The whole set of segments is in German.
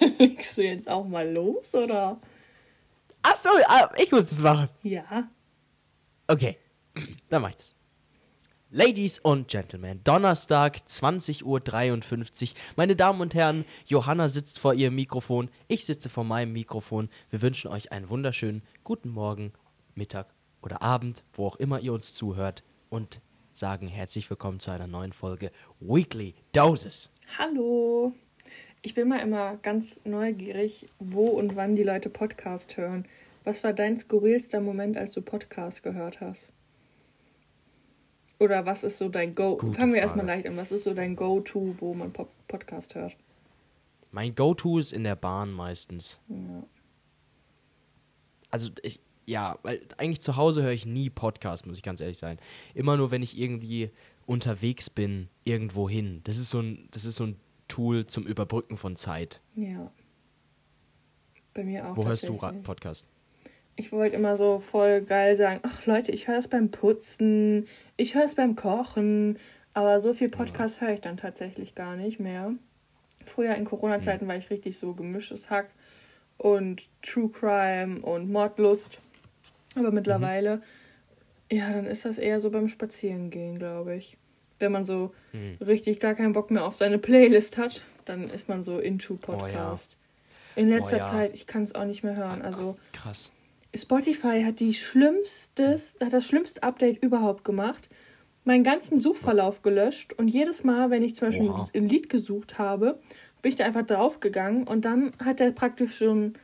Legst du jetzt auch mal los, oder? Ach so, ah, ich muss das machen. Ja. Okay, dann mach ich's. Ladies und Gentlemen, Donnerstag, 20.53 Uhr. Meine Damen und Herren, Johanna sitzt vor ihrem Mikrofon, ich sitze vor meinem Mikrofon. Wir wünschen euch einen wunderschönen guten Morgen, Mittag oder Abend, wo auch immer ihr uns zuhört. Und sagen herzlich willkommen zu einer neuen Folge Weekly Doses. Hallo. Ich bin mal immer ganz neugierig, wo und wann die Leute Podcast hören. Was war dein skurrilster Moment, als du Podcast gehört hast? Oder was ist so dein Go? Gute Fangen wir Frage. erstmal leicht an. Was ist so dein Go-To, wo man Pop Podcast hört? Mein Go-To ist in der Bahn meistens. Ja. Also ich, ja, weil eigentlich zu Hause höre ich nie Podcast, muss ich ganz ehrlich sein. Immer nur, wenn ich irgendwie unterwegs bin, irgendwo hin. Das ist so ein, das ist so ein Tool zum Überbrücken von Zeit. ja. Bei mir auch. Wo hörst du. Podcast? Ich wollte immer so voll geil sagen, ach Leute, ich höre das beim Putzen, ich höre es beim Kochen, aber so viel Podcast höre ich dann tatsächlich gar nicht mehr. Früher in Corona-Zeiten war ich richtig so gemischtes Hack und True Crime und Mordlust. Aber mittlerweile, ja, dann ist das eher so beim Spazierengehen, glaube ich. Wenn man so Hm. richtig gar keinen Bock mehr auf seine Playlist hat, dann ist man so into Podcast. In letzter Oh ja. Zeit, ich kann es auch nicht mehr hören. Also Krass. Spotify hat die schlimmstes, hat das schlimmste Update überhaupt gemacht. Meinen ganzen Suchverlauf gelöscht und jedes Mal, wenn ich zum Beispiel Oha. ein Lied gesucht habe, bin ich da einfach draufgegangen und dann hat er praktisch schon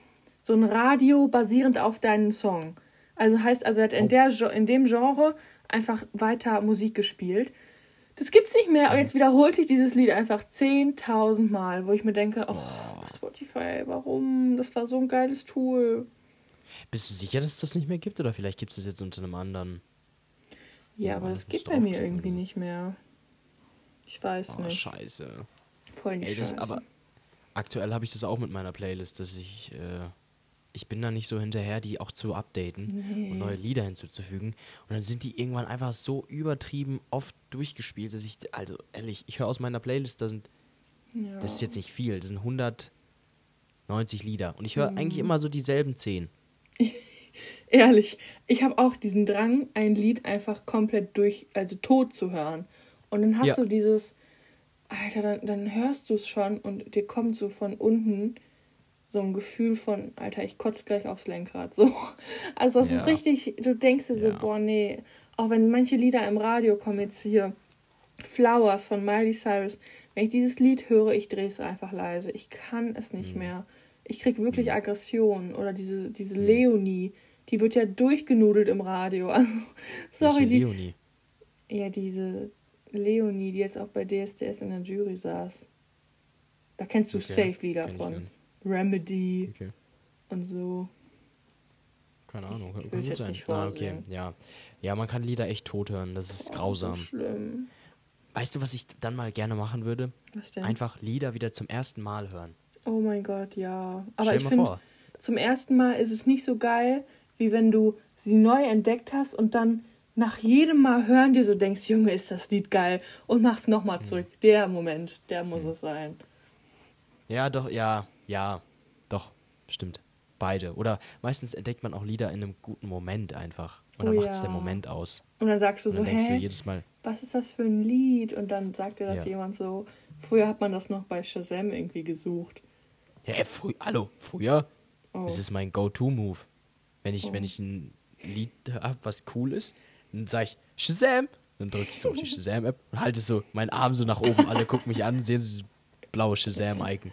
so ein Radio basierend auf deinen Song. Also heißt, also er hat in, Oh. der, in dem Genre einfach weiter Musik gespielt. Das gibt's nicht mehr. Und jetzt wiederholt sich dieses Lied einfach 10.000 Mal, wo ich mir denke, oh, Spotify, warum? Das war so ein geiles Tool. Bist du sicher, dass es das nicht mehr gibt? Oder vielleicht gibt es es jetzt unter einem anderen? Ja, Ja, aber das geht bei mir irgendwie nicht mehr. Ich weiß Oh, nicht. scheiße. Voll die Ey, das, Scheiße. aber aktuell habe ich das auch mit meiner Playlist, dass ich, äh, ich bin da nicht so hinterher, die auch zu updaten und neue Lieder hinzuzufügen. Und dann sind die irgendwann einfach so übertrieben oft durchgespielt, dass ich, also ehrlich, ich höre aus meiner Playlist, da sind, ja. das ist jetzt nicht viel, das sind 190 Lieder. Und ich höre Mhm. eigentlich immer so dieselben 10. Ehrlich, ich habe auch diesen Drang, ein Lied einfach komplett durch, also tot zu hören. Und dann hast Ja. du dieses, Alter, dann, dann hörst du es schon und dir kommt so von unten so ein Gefühl von, Alter, ich kotze gleich aufs Lenkrad. So. Also das Ja. ist richtig, du denkst dir so, Ja. boah, nee. Auch wenn manche Lieder im Radio kommen, jetzt hier Flowers von Miley Cyrus, wenn ich dieses Lied höre, ich drehe es einfach leise. Ich kann es Mhm. nicht mehr. Ich krieg wirklich Aggression. Oder diese, diese Leonie, die wird ja durchgenudelt im Radio. Also, sorry, die. Leonie. Ja, diese Leonie, die jetzt auch bei DSDS in der Jury saß. Da kennst du Okay, Safe-Lieder von. Remedy Okay. und so. Keine Ahnung, Ich kann, gut sein. Ah, okay, ja. Ja, man kann Lieder echt tot hören, das ist grausam. Oh, so schlimm. Weißt du, was ich dann mal gerne machen würde? Was denn? Einfach Lieder wieder zum ersten Mal hören. Oh mein Gott, ja. Aber Stell ich finde, zum ersten Mal ist es nicht so geil, wie wenn du sie neu entdeckt hast und dann nach jedem Mal hören dir so denkst, Junge, ist das Lied geil und machst nochmal Mhm. zurück. Der Moment, der muss es sein. Ja, doch, ja, ja, doch, stimmt. Beide. Oder meistens entdeckt man auch Lieder in einem guten Moment einfach. Und dann Oh macht es der ja. Moment aus. Und dann sagst du Und so, dann denkst du hä, jedes Mal, was ist das für ein Lied? Und dann sagt dir das Ja. jemand so. Früher hat man das noch bei Shazam irgendwie gesucht. ja, frü hallo, früher, Oh. das ist mein Go-To-Move. Wenn ich, Oh. wenn ich ein Lied habe, was cool ist, dann sage ich Shazam. Dann drücke ich so auf die Shazam-App und halte so meinen Arm so nach oben. Alle gucken mich an und sehen so dieses blaue Shazam-Icon.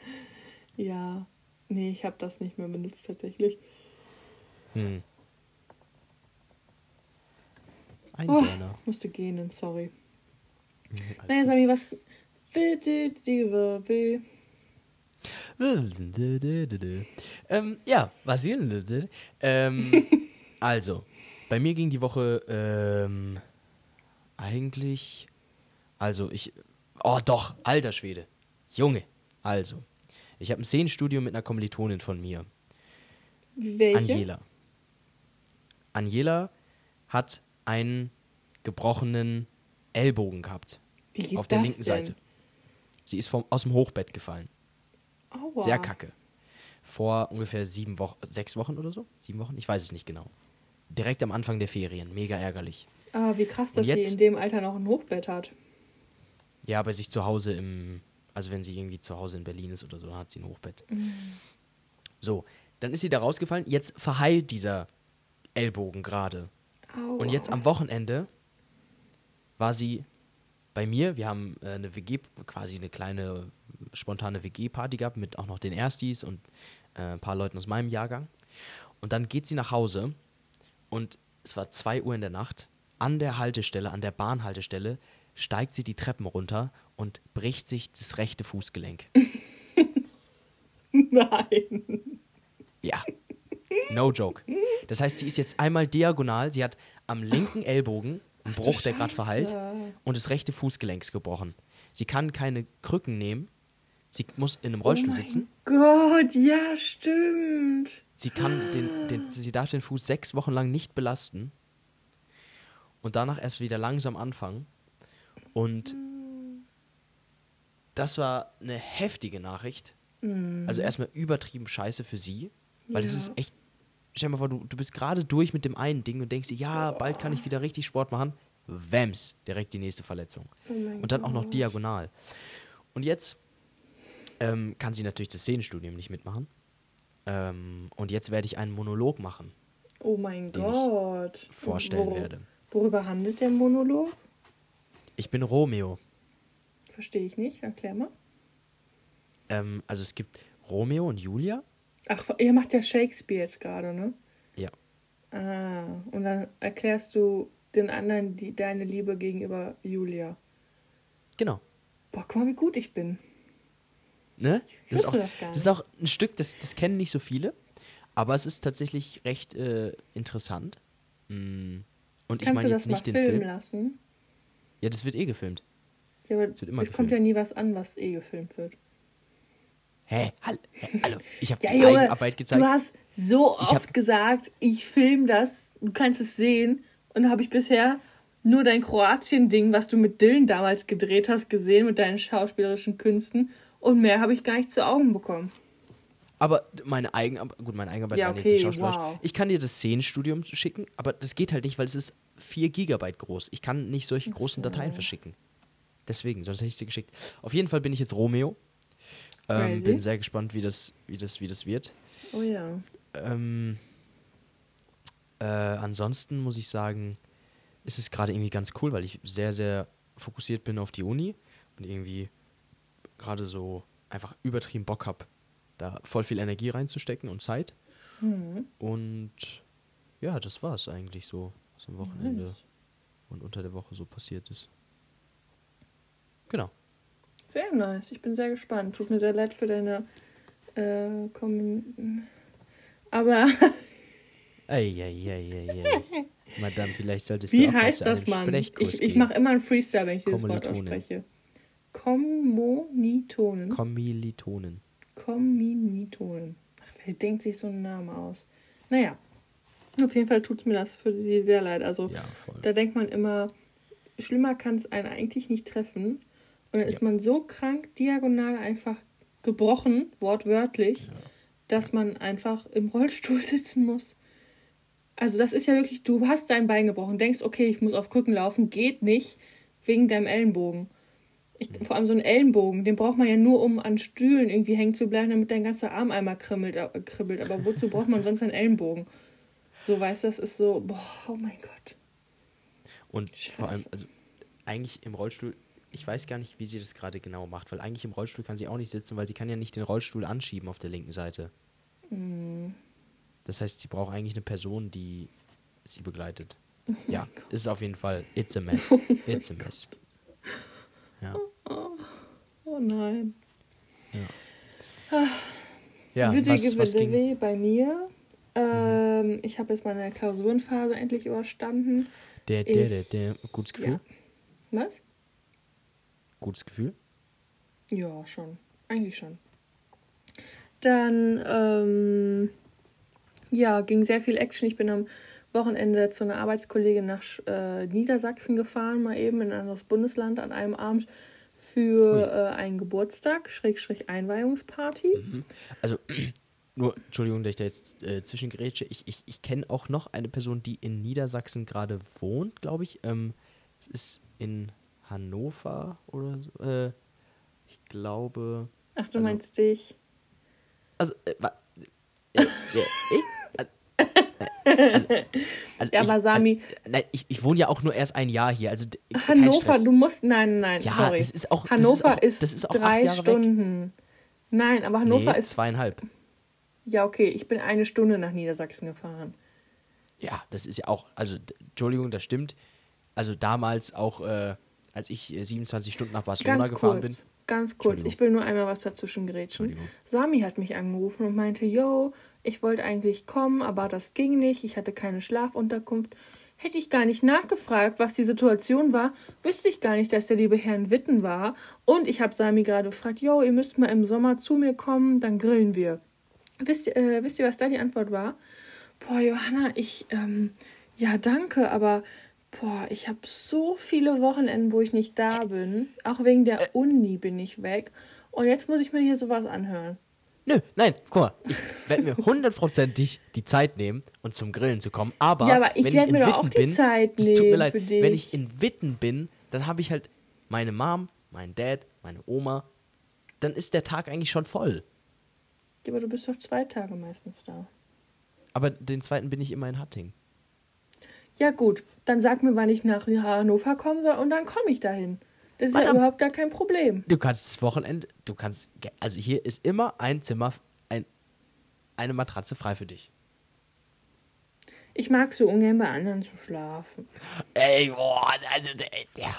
Ja. Nee, ich habe das nicht mehr benutzt tatsächlich. Hm. Ein Oh, Döner. musste gehen, sorry. Hm, Naja. Sami, was. Ähm, ja, was hier? Ähm, also, bei mir ging die Woche ähm, eigentlich. Also, ich. Oh, doch, alter Schwede. Junge. Also, ich habe ein Szenenstudio mit einer Kommilitonin von mir. Welche? Angela. Angela hat einen gebrochenen Ellbogen gehabt. Wie geht auf der das linken denn? Seite. Sie ist vom, aus dem Hochbett gefallen. Aua. Sehr kacke. vor ungefähr sieben Wochen, sechs Wochen oder so? Sieben Wochen? Ich weiß es nicht genau. Direkt am Anfang der Ferien. Mega ärgerlich. Aber wie krass, dass sie jetzt- in dem Alter noch ein Hochbett hat. Ja, bei sich zu Hause im, also wenn sie irgendwie zu Hause in Berlin ist oder so, dann hat sie ein Hochbett. So, dann ist sie da rausgefallen. Jetzt verheilt dieser Ellbogen gerade. Au. Und jetzt am Wochenende war sie bei mir. Wir haben äh, eine WG, quasi eine kleine spontane WG-Party gehabt mit auch noch den Erstis und äh, ein paar Leuten aus meinem Jahrgang. Und dann geht sie nach Hause und es war 2 Uhr in der Nacht. An der Haltestelle, an der Bahnhaltestelle, steigt sie die Treppen runter und bricht sich das rechte Fußgelenk. Nein. Ja. No joke. Das heißt, sie ist jetzt einmal diagonal. Sie hat am linken Ellbogen einen Bruch, der gerade verheilt, und das rechte Fußgelenk gebrochen. Sie kann keine Krücken nehmen. Sie muss in einem Rollstuhl oh mein sitzen. Gott, ja, stimmt. Sie kann den, den, sie darf den Fuß sechs Wochen lang nicht belasten und danach erst wieder langsam anfangen. Und das war eine heftige Nachricht. Also erstmal übertrieben scheiße für sie, weil es Ja. ist echt. Stell dir mal vor, du, du bist gerade durch mit dem einen Ding und denkst dir, ja, bald kann ich wieder richtig Sport machen. Wams, direkt die nächste Verletzung. Oh Und dann auch noch diagonal. Und jetzt ähm, kann sie natürlich das Szenenstudium nicht mitmachen. Ähm, und jetzt werde ich einen Monolog machen, Oh mein Gott. vorstellen Wor- werde. Worüber handelt der Monolog? Ich bin Romeo. Verstehe ich nicht. Erklär mal. Ähm, also es gibt Romeo und Julia. Ach, ihr macht ja Shakespeare jetzt gerade, ne? Ja. Ah, und dann erklärst du den anderen die, deine Liebe gegenüber Julia. Genau. Boah, guck mal, wie gut ich bin. Ne? Das ist, auch, das gar das ist auch ein Stück, das, das kennen nicht so viele. Aber es ist tatsächlich recht äh, interessant. Mm. Und ich Kannst meine du jetzt nicht den filmen Film. lassen? Ja, das wird eh gefilmt. Ja, aber immer es kommt ja nie was an, was eh gefilmt wird. Hä? Hä? Hallo? Ich habe Ja, die Eigenarbeit gezeigt. du hast so oft gesagt, ich film das, du kannst es sehen. Und da habe ich bisher nur dein Kroatien-Ding, was du mit Dylan damals gedreht hast, gesehen mit deinen schauspielerischen Künsten. Und mehr habe ich gar nicht zu Augen bekommen. Aber meine Eigenarbeit, gut, meine Eigenarbeit Ja, war jetzt nicht schauspielerisch. wow. Ich kann dir das Szenenstudium schicken, aber das geht halt nicht, weil es ist 4 Gigabyte groß. Ich kann nicht solche großen Dateien verschicken. Deswegen, sonst hätte ich es dir geschickt. Auf jeden Fall bin ich jetzt Romeo. Ähm, bin sehr gespannt, wie das, wie das, wie das wird. Oh ja. Ähm, äh, ansonsten muss ich sagen, ist es gerade irgendwie ganz cool, weil ich sehr, sehr fokussiert bin auf die Uni und irgendwie gerade so einfach übertrieben Bock habe, da voll viel Energie reinzustecken und Zeit. Mhm. Und ja, das war es eigentlich so, was am Wochenende Nice. und unter der Woche so passiert ist. Genau. Sehr nice. Ich bin sehr gespannt. Tut mir sehr leid für deine äh, Kommen. Aber Eieieiei. Madame, vielleicht solltest du wie auch mal heißt zu das, einem Mann? Sprechkurs Ich, ich mache immer einen Freestyle, wenn ich dieses Wort ausspreche. Kommilitonen. Kommilitonen. Kommilitonen. Ach, wer denkt sich so einen Namen aus? Naja, auf jeden Fall tut mir das für sie sehr leid. Also, Ja, da denkt man immer, schlimmer kann es einen eigentlich nicht treffen. Und dann ist Ja. man so krank, diagonal einfach gebrochen, wortwörtlich, dass man einfach im Rollstuhl sitzen muss. Also das ist ja wirklich, du hast dein Bein gebrochen, denkst, okay, ich muss auf Krücken laufen, geht nicht, wegen deinem Ellenbogen. Ich, vor allem so einen Ellenbogen, den braucht man ja nur, um an Stühlen irgendwie hängen zu bleiben, damit dein ganzer Arm einmal kribbelt. äh, kribbelt. Aber wozu braucht man sonst einen Ellenbogen? So, weißt du, das ist so, boah, oh mein Gott. Und vor allem, Scheiße. also eigentlich im Rollstuhl, ich weiß gar nicht, wie sie das gerade genau macht, weil eigentlich im Rollstuhl kann sie auch nicht sitzen, weil sie kann ja nicht den Rollstuhl anschieben auf der linken Seite. Hm. Das heißt, sie braucht eigentlich eine Person, die sie begleitet. Ja, ist auf jeden Fall, it's a mess. It's a mess. Ja, Oh nein. ja Wittige was, was ging? Bei mir. Ähm, ich habe jetzt meine Klausurenphase endlich überstanden. Der, der, der, der, gutes Gefühl? Ja. Was? Gutes Gefühl? Ja, schon. Eigentlich schon. Dann, ähm, ja, ging sehr viel Action. Ich bin am Wochenende zu einer Arbeitskollegin nach äh, Niedersachsen gefahren, mal eben in ein anderes Bundesland an einem Abend für äh, einen Geburtstag, Schrägstrich Einweihungsparty. Mhm. Also, nur, Entschuldigung, dass ich da jetzt äh, zwischengrätsche. Ich, ich, ich kenne auch noch eine Person, die in Niedersachsen gerade wohnt, glaube ich. Ähm, es ist in Hannover oder so. Äh, ich glaube. Ach, du also, meinst dich. Also, äh, äh, ja, ich? Also, also Ja, ich, aber Sami- Also, nein, ich, ich wohne ja auch nur erst ein Jahr hier. Also, Hannover, du musst. Nein, nein, Ja, sorry. das ist auch- das Hannover ist auch- das ist auch drei Jahre weg. Stunden. Nein, aber Hannover nee, ist. zweieinhalb. Ja, okay, ich bin eine Stunde nach Niedersachsen gefahren. Ja, das ist ja auch, also Entschuldigung, das stimmt. Also damals auch, äh, als ich äh, 27 Stunden nach Barcelona Ganz gefahren kurz, bin. ganz kurz. Ich will nur einmal was dazwischen. Entschuldigung. Sami hat mich angerufen und meinte, yo, ich wollte eigentlich kommen, aber das ging nicht. Ich hatte keine Schlafunterkunft. Hätte ich gar nicht nachgefragt, was die Situation war, wüsste ich gar nicht, dass der liebe Herr in Witten war. Und ich habe Sami gerade gefragt, yo, ihr müsst mal im Sommer zu mir kommen, dann grillen wir. Wisst, ihr- äh, wisst ihr, was da die Antwort war? Boah, Johanna, ich, ähm, ja, danke, aber, boah, ich habe so viele Wochenenden, wo ich nicht da bin. Auch wegen Äh. der Uni bin ich weg. Und jetzt muss ich mir hier sowas anhören. Nö, nein, guck mal, ich werde mir hundertprozentig die Zeit nehmen und zum Grillen zu kommen. Aber, Ja, aber ich wenn werd in Witten auch die bin, Zeit das tut mir leid, wenn ich in Witten bin, dann habe ich halt meine Mom, meinen Dad, meine Oma. Dann ist der Tag eigentlich schon voll. Ja, aber du bist doch zwei Tage meistens da. Aber den zweiten bin ich immer in Hatting. Ja, gut, dann sag mir, wann ich nach Hannover kommen soll und dann komme ich dahin. Das ist ja Madame. überhaupt gar kein Problem. Du kannst das Wochenende, du kannst, also hier ist immer ein Zimmer, ein, eine Matratze frei für dich. Ich mag so ungern bei anderen zu schlafen. Ey, boah, also der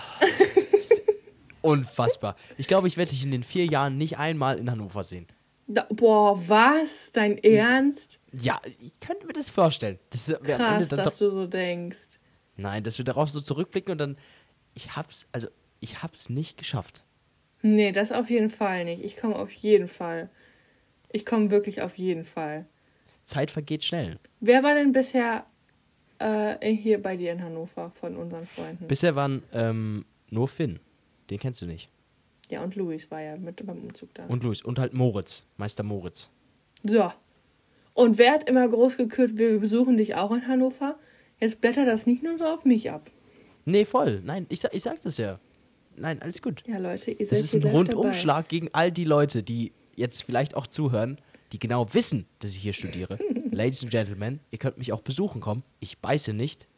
Unfassbar. Ich glaube, ich werde dich in den vier Jahren nicht einmal in Hannover sehen. Da, boah, was? Dein Ernst? Ja, ich könnte mir das vorstellen. Das wäre am Ende Krass, dann dass du so denkst. Nein, dass wir darauf so zurückblicken und dann. Ich hab's, also, ich hab's nicht geschafft. Nee, das auf jeden Fall nicht. Ich komme auf jeden Fall. Ich komme wirklich auf jeden Fall. Zeit vergeht schnell. Wer war denn bisher äh, hier bei dir in Hannover von unseren Freunden? Bisher waren ähm, nur Finn. Den kennst du nicht. Ja, und Luis war ja mit beim Umzug da. Und Luis. Und halt Moritz. Meister Moritz. So. Und wer hat immer groß gekürt, wir besuchen dich auch in Hannover? Jetzt blättert das nicht nur so auf mich ab. Nee, voll. Nein, ich, sag- ich sag das ja. Nein, alles gut. Ja, Leute, ihr Das seid ist hier ein Rundumschlag gegen all die Leute, die jetzt vielleicht auch zuhören, die genau wissen, dass ich hier studiere. Ladies and Gentlemen, ihr könnt mich auch besuchen kommen. Ich beiße nicht. Dabei.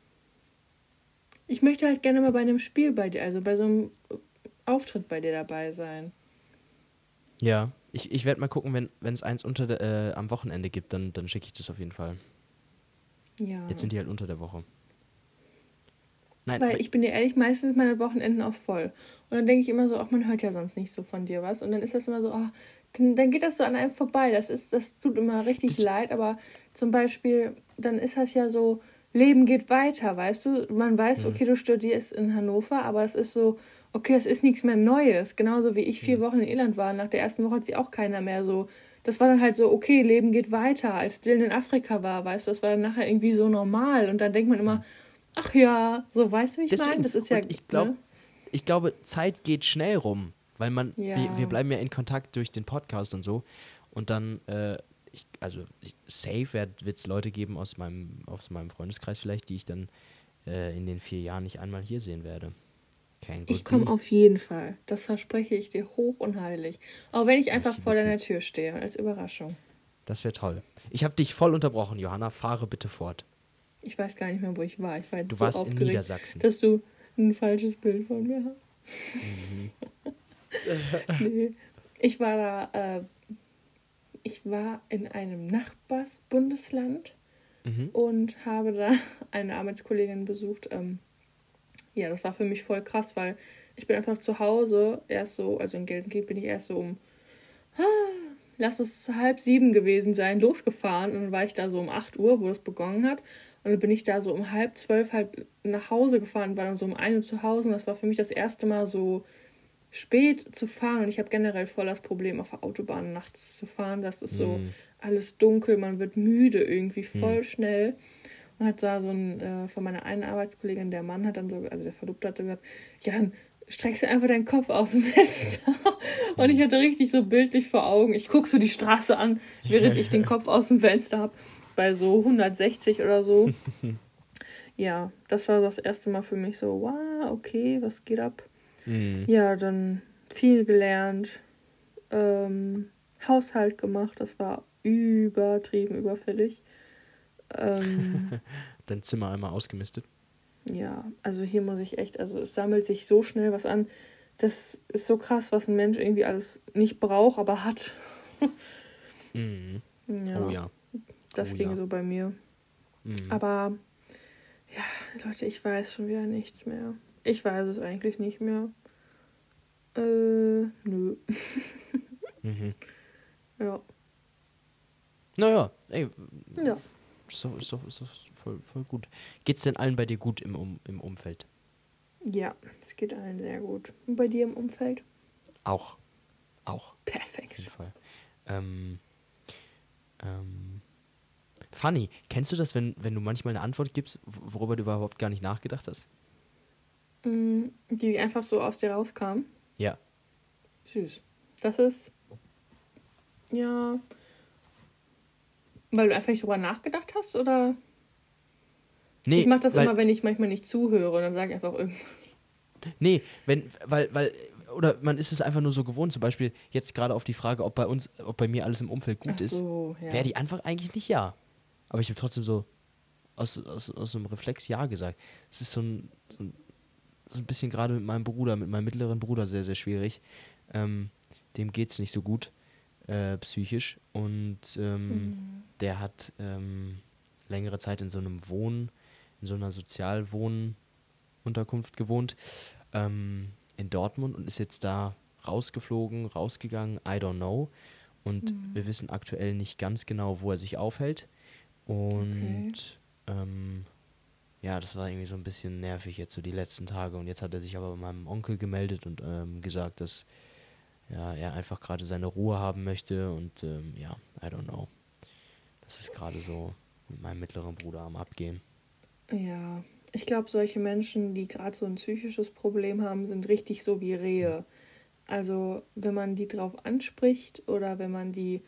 Ich möchte halt gerne mal bei einem Spiel bei dir, also bei so einem Auftritt bei dir dabei sein. Ja, ich, ich werde mal gucken, wenn es eins unter der, äh, am Wochenende gibt, dann, dann schicke ich das auf jeden Fall. Ja. Jetzt sind die halt unter der Woche. Nein, Weil ich bin dir ehrlich, meistens sind meine Wochenenden auch voll. Und dann denke ich immer so, ach, man hört ja sonst nicht so von dir was. Und dann ist das immer so, ach, dann, dann geht das so an einem vorbei. Das ist, das tut immer richtig Das- leid, aber zum Beispiel, dann ist das ja so, Leben geht weiter, weißt du? Man weiß, okay, du studierst in Hannover, aber es ist so, okay, es ist nichts mehr Neues. Genauso wie ich vier Wochen in Irland war. Nach der ersten Woche hat sie auch keiner mehr so. Das war dann halt so, okay, Leben geht weiter. Als Dylan in Afrika war, weißt du, das war dann nachher irgendwie so normal. Und dann denkt man immer, ach ja, so weißt du, wie ich meine? Das ist ja. ich, glaub, ne? ich glaube, Zeit geht schnell rum, weil man, Ja. wir, wir bleiben ja in Kontakt durch den Podcast und so. Und dann, äh, ich, also ich, safe wird es Leute geben aus meinem, aus meinem Freundeskreis vielleicht, die ich dann äh, in den vier Jahren nicht einmal hier sehen werde. Can Ich komme auf jeden Fall. Das verspreche ich dir hoch und heilig. Auch wenn ich einfach Merci vor deiner. Tür stehe, als Überraschung. Das wäre toll. Ich habe dich voll unterbrochen, Johanna. Fahre bitte fort. Ich weiß gar nicht mehr, wo ich war. Ich war jetzt Du so warst in aufgeregt, Niedersachsen. dass du ein falsches Bild von mir hast. Mhm. nee. Ich war da, äh, ich war in einem Nachbarsbundesland Mhm. und habe da eine Arbeitskollegin besucht. Ähm, ja, das war für mich voll krass, weil ich bin einfach zu Hause erst so, also in Gelsenkirchen bin ich erst so um, lass es halb sieben gewesen sein, losgefahren und dann war ich da so um 8 Uhr, wo es begonnen hat. Und dann bin ich da so um halb zwölf halt nach Hause gefahren, war dann so um 1 Uhr zu Hause und das war für mich das erste Mal so spät zu fahren und ich habe generell voll das Problem, auf der Autobahn nachts zu fahren. Das ist so Mhm. alles dunkel, man wird müde irgendwie voll schnell. Und hat da so ein, äh, von meiner einen Arbeitskollegin, der Mann hat dann so, also der Verlobte hat so gesagt, ja, dann streckst du einfach deinen Kopf aus dem Fenster. Und ich hatte richtig so bildlich vor Augen. Ich gucke so die Straße an, während ich den Kopf aus dem Fenster habe. Bei so 160 oder so. ja, das war das erste Mal für mich so, wow, okay, was geht ab? Mhm. Ja, dann viel gelernt, ähm, Haushalt gemacht, das war übertrieben überfällig. Ähm, Dein Zimmer einmal ausgemistet. ja, also hier muss ich echt, also es sammelt sich so schnell was an. Das ist so krass, was ein Mensch irgendwie alles nicht braucht, aber hat. Mhm. Ja, Oh ja. das oh ging ja. so bei mir. Mhm. Aber ja, Leute, ich weiß schon wieder nichts mehr. Ich weiß es eigentlich nicht mehr. Äh, nö. Mhm. Ja. Naja, ey, Ja. Ist doch, ist doch, ist doch voll, voll gut. Geht's denn allen bei dir gut im, um, im Umfeld? Ja, es geht allen sehr gut. Und bei dir im Umfeld? Auch. Auch. Auf Perfekt. jeden Fall. Ähm, ähm, funny, kennst du das, wenn, wenn du manchmal eine Antwort gibst, worüber du überhaupt gar nicht nachgedacht hast? Mm, Die einfach so aus dir rauskam. Ja. Süß. Das ist. Ja. Weil du einfach nicht drüber nachgedacht hast, oder? Nee, ich mache das weil, immer, wenn ich manchmal nicht zuhöre dann sage ich einfach irgendwas. Nee, wenn, weil, weil, oder man ist es einfach nur so gewohnt, zum Beispiel jetzt gerade auf die Frage, ob bei uns, ob bei mir alles im Umfeld gut Ach ist, so, ja. wäre die Antwort eigentlich nicht ja. Aber ich habe trotzdem so aus, aus, aus einem Reflex ja gesagt. Es ist so ein, so ein, so ein bisschen gerade mit meinem Bruder, mit meinem mittleren Bruder sehr, sehr schwierig. Ähm, dem geht es nicht so gut äh, psychisch und ähm, Mhm. der hat ähm, längere Zeit in so einem Wohn, in so einer Sozialwohnunterkunft gewohnt ähm, in Dortmund und ist jetzt da rausgeflogen, rausgegangen, I don't know. Und Mhm. wir wissen aktuell nicht ganz genau, wo er sich aufhält. Und ähm, ja, das war irgendwie so ein bisschen nervig jetzt so die letzten Tage. Und jetzt hat er sich aber bei meinem Onkel gemeldet und ähm, gesagt, dass ja, er einfach gerade seine Ruhe haben möchte. Und ähm, ja, I don't know. Das ist gerade so mit meinem mittleren Bruder am Abgehen. Ja, ich glaube, solche Menschen, die gerade so ein psychisches Problem haben, sind richtig so wie Rehe. Also, wenn man die drauf anspricht oder wenn man die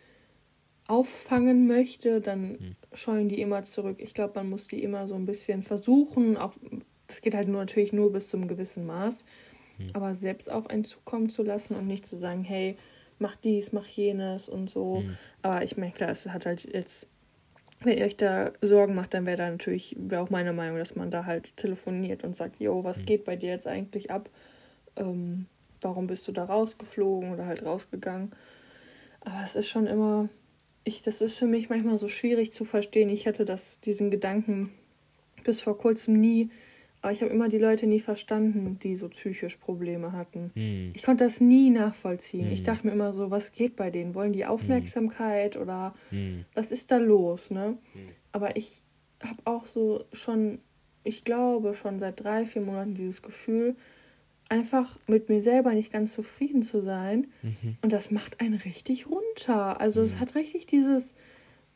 auffangen möchte, dann Hm. scheuen die immer zurück. Ich glaube, man muss die immer so ein bisschen versuchen. Auch das geht halt nur natürlich nur bis zum gewissen Maß, Hm. aber selbst auf einen zukommen zu lassen und nicht zu sagen, hey, mach dies, mach jenes und so. Hm. Aber ich meine, klar, es hat halt jetzt, wenn ihr euch da Sorgen macht, dann wäre da natürlich, wäre auch meine Meinung, dass man da halt telefoniert und sagt, yo, was Mhm. geht bei dir jetzt eigentlich ab? Ähm, warum bist du da rausgeflogen oder halt rausgegangen? Aber es ist schon immer, ich, das ist für mich manchmal so schwierig zu verstehen. Ich hatte das, diesen Gedanken bis vor kurzem nie, aber ich habe immer die Leute nie verstanden, die so psychisch Probleme hatten. Hm. Ich konnte das nie nachvollziehen. Ich Mhm. dachte mir immer so, was geht bei denen? Wollen die Aufmerksamkeit oder Hm. was ist da los, ne? Mhm. Aber ich habe auch so schon, ich glaube schon seit drei, vier Monaten dieses Gefühl, einfach mit mir selber nicht ganz zufrieden zu sein. Mhm. Und das macht einen richtig runter. Also es Mhm. hat richtig dieses,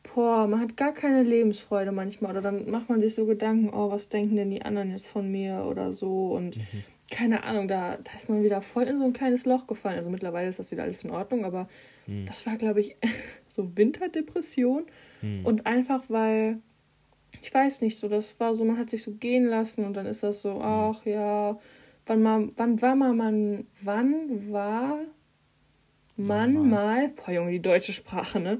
boah, man hat gar keine Lebensfreude manchmal. Oder dann macht man sich so Gedanken, oh, was denken denn die anderen jetzt von mir oder so. Und Mhm. keine Ahnung, da, da ist man wieder voll in so ein kleines Loch gefallen. Also mittlerweile ist das wieder alles in Ordnung, aber Hm. das war, glaube ich, so Winterdepression. Hm. Und einfach weil, ich weiß nicht, so, das war so, man hat sich so gehen lassen und dann ist das so, ach ja, wann mal, wann war mal man, wann war man Mal. mal, boah Junge, die deutsche Sprache, ne?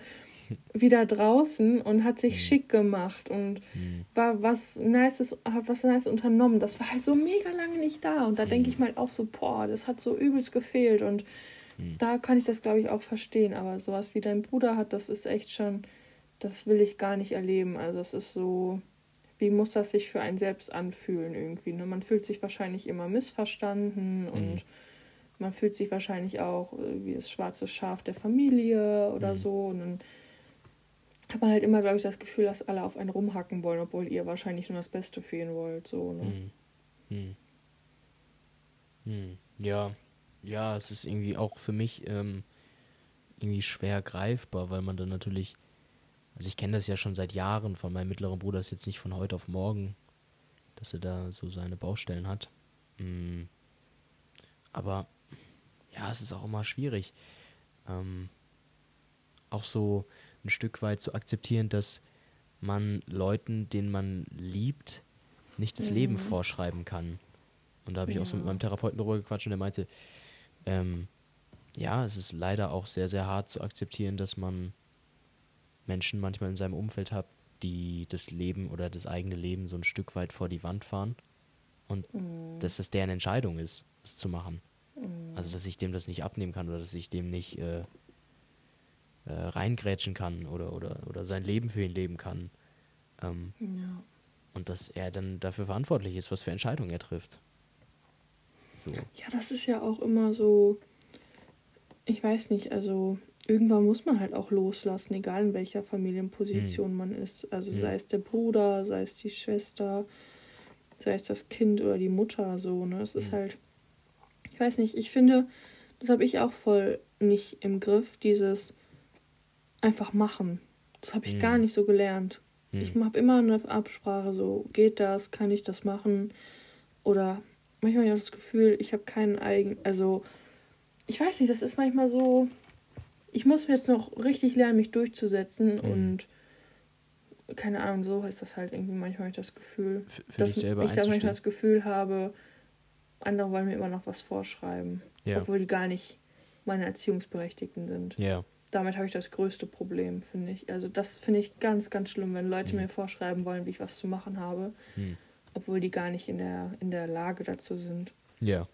Wieder draußen und hat sich schick gemacht und Hm. war was Nices, hat was Nices unternommen. Das war halt so mega lange nicht da. Und da denke ich mal auch so, boah, das hat so übelst gefehlt. Und Hm. da kann ich das, glaube ich, auch verstehen. Aber sowas wie dein Bruder hat, das ist echt schon, das will ich gar nicht erleben. Also es ist so, wie muss das sich für einen selbst anfühlen irgendwie? Ne? Man fühlt sich wahrscheinlich immer missverstanden und man fühlt sich wahrscheinlich auch äh, wie das schwarze Schaf der Familie oder Mhm. so. Und dann hat man halt immer, glaube ich, das Gefühl, dass alle auf einen rumhacken wollen, obwohl ihr wahrscheinlich nur das Beste ihn wollt. So, ne? Hm. Hm. Hm. Ja, ja, es ist irgendwie auch für mich ähm, irgendwie schwer greifbar, weil man dann natürlich, also ich kenne das ja schon seit Jahren von meinem mittleren Bruder, ist jetzt nicht von heute auf morgen, dass er da so seine Baustellen hat. Hm. aber ja, es ist auch immer schwierig. Ähm, auch so ein Stück weit zu akzeptieren, dass man Leuten, denen man liebt, nicht das Leben vorschreiben kann. Und da habe ich auch so mit Ja. meinem Therapeuten drüber gequatscht und der meinte, ähm, ja, es ist leider auch sehr, sehr hart zu akzeptieren, dass man Menschen manchmal in seinem Umfeld hat, die das Leben oder das eigene Leben so ein Stück weit vor die Wand fahren und dass das deren Entscheidung ist, es zu machen. Also, dass ich dem das nicht abnehmen kann oder dass ich dem nicht äh, äh, reingrätschen kann oder, oder, oder sein Leben für ihn leben kann. Ähm, Ja. und dass er dann dafür verantwortlich ist, was für Entscheidungen er trifft. So. Ja, das ist ja auch immer so, ich weiß nicht, also irgendwann muss man halt auch loslassen, egal in welcher Familienposition man ist. Also Mhm. sei es der Bruder, sei es die Schwester, sei es das Kind oder die Mutter, so, ne? Es ist Mhm. halt, ich weiß nicht, ich finde, das habe ich auch voll nicht im Griff, dieses einfach machen. Das habe ich Mhm. gar nicht so gelernt. Ich Hm. habe immer eine Absprache, so geht das, kann ich das machen? Oder manchmal habe ich auch das Gefühl, ich habe keinen eigen, also ich weiß nicht, das ist manchmal so, ich muss jetzt noch richtig lernen, mich durchzusetzen Mhm. und keine Ahnung, so ist das halt irgendwie manchmal habe ich das Gefühl, Für, für dass ich da manchmal das Gefühl habe, andere wollen mir immer noch was vorschreiben, Ja. obwohl die gar nicht meine Erziehungsberechtigten sind Ja. Damit habe ich das größte Problem, finde ich. Also das finde ich ganz, ganz schlimm, wenn Leute Mhm. mir vorschreiben wollen, wie ich was zu machen habe, Hm. obwohl die gar nicht in der, in der Lage dazu sind. Ja.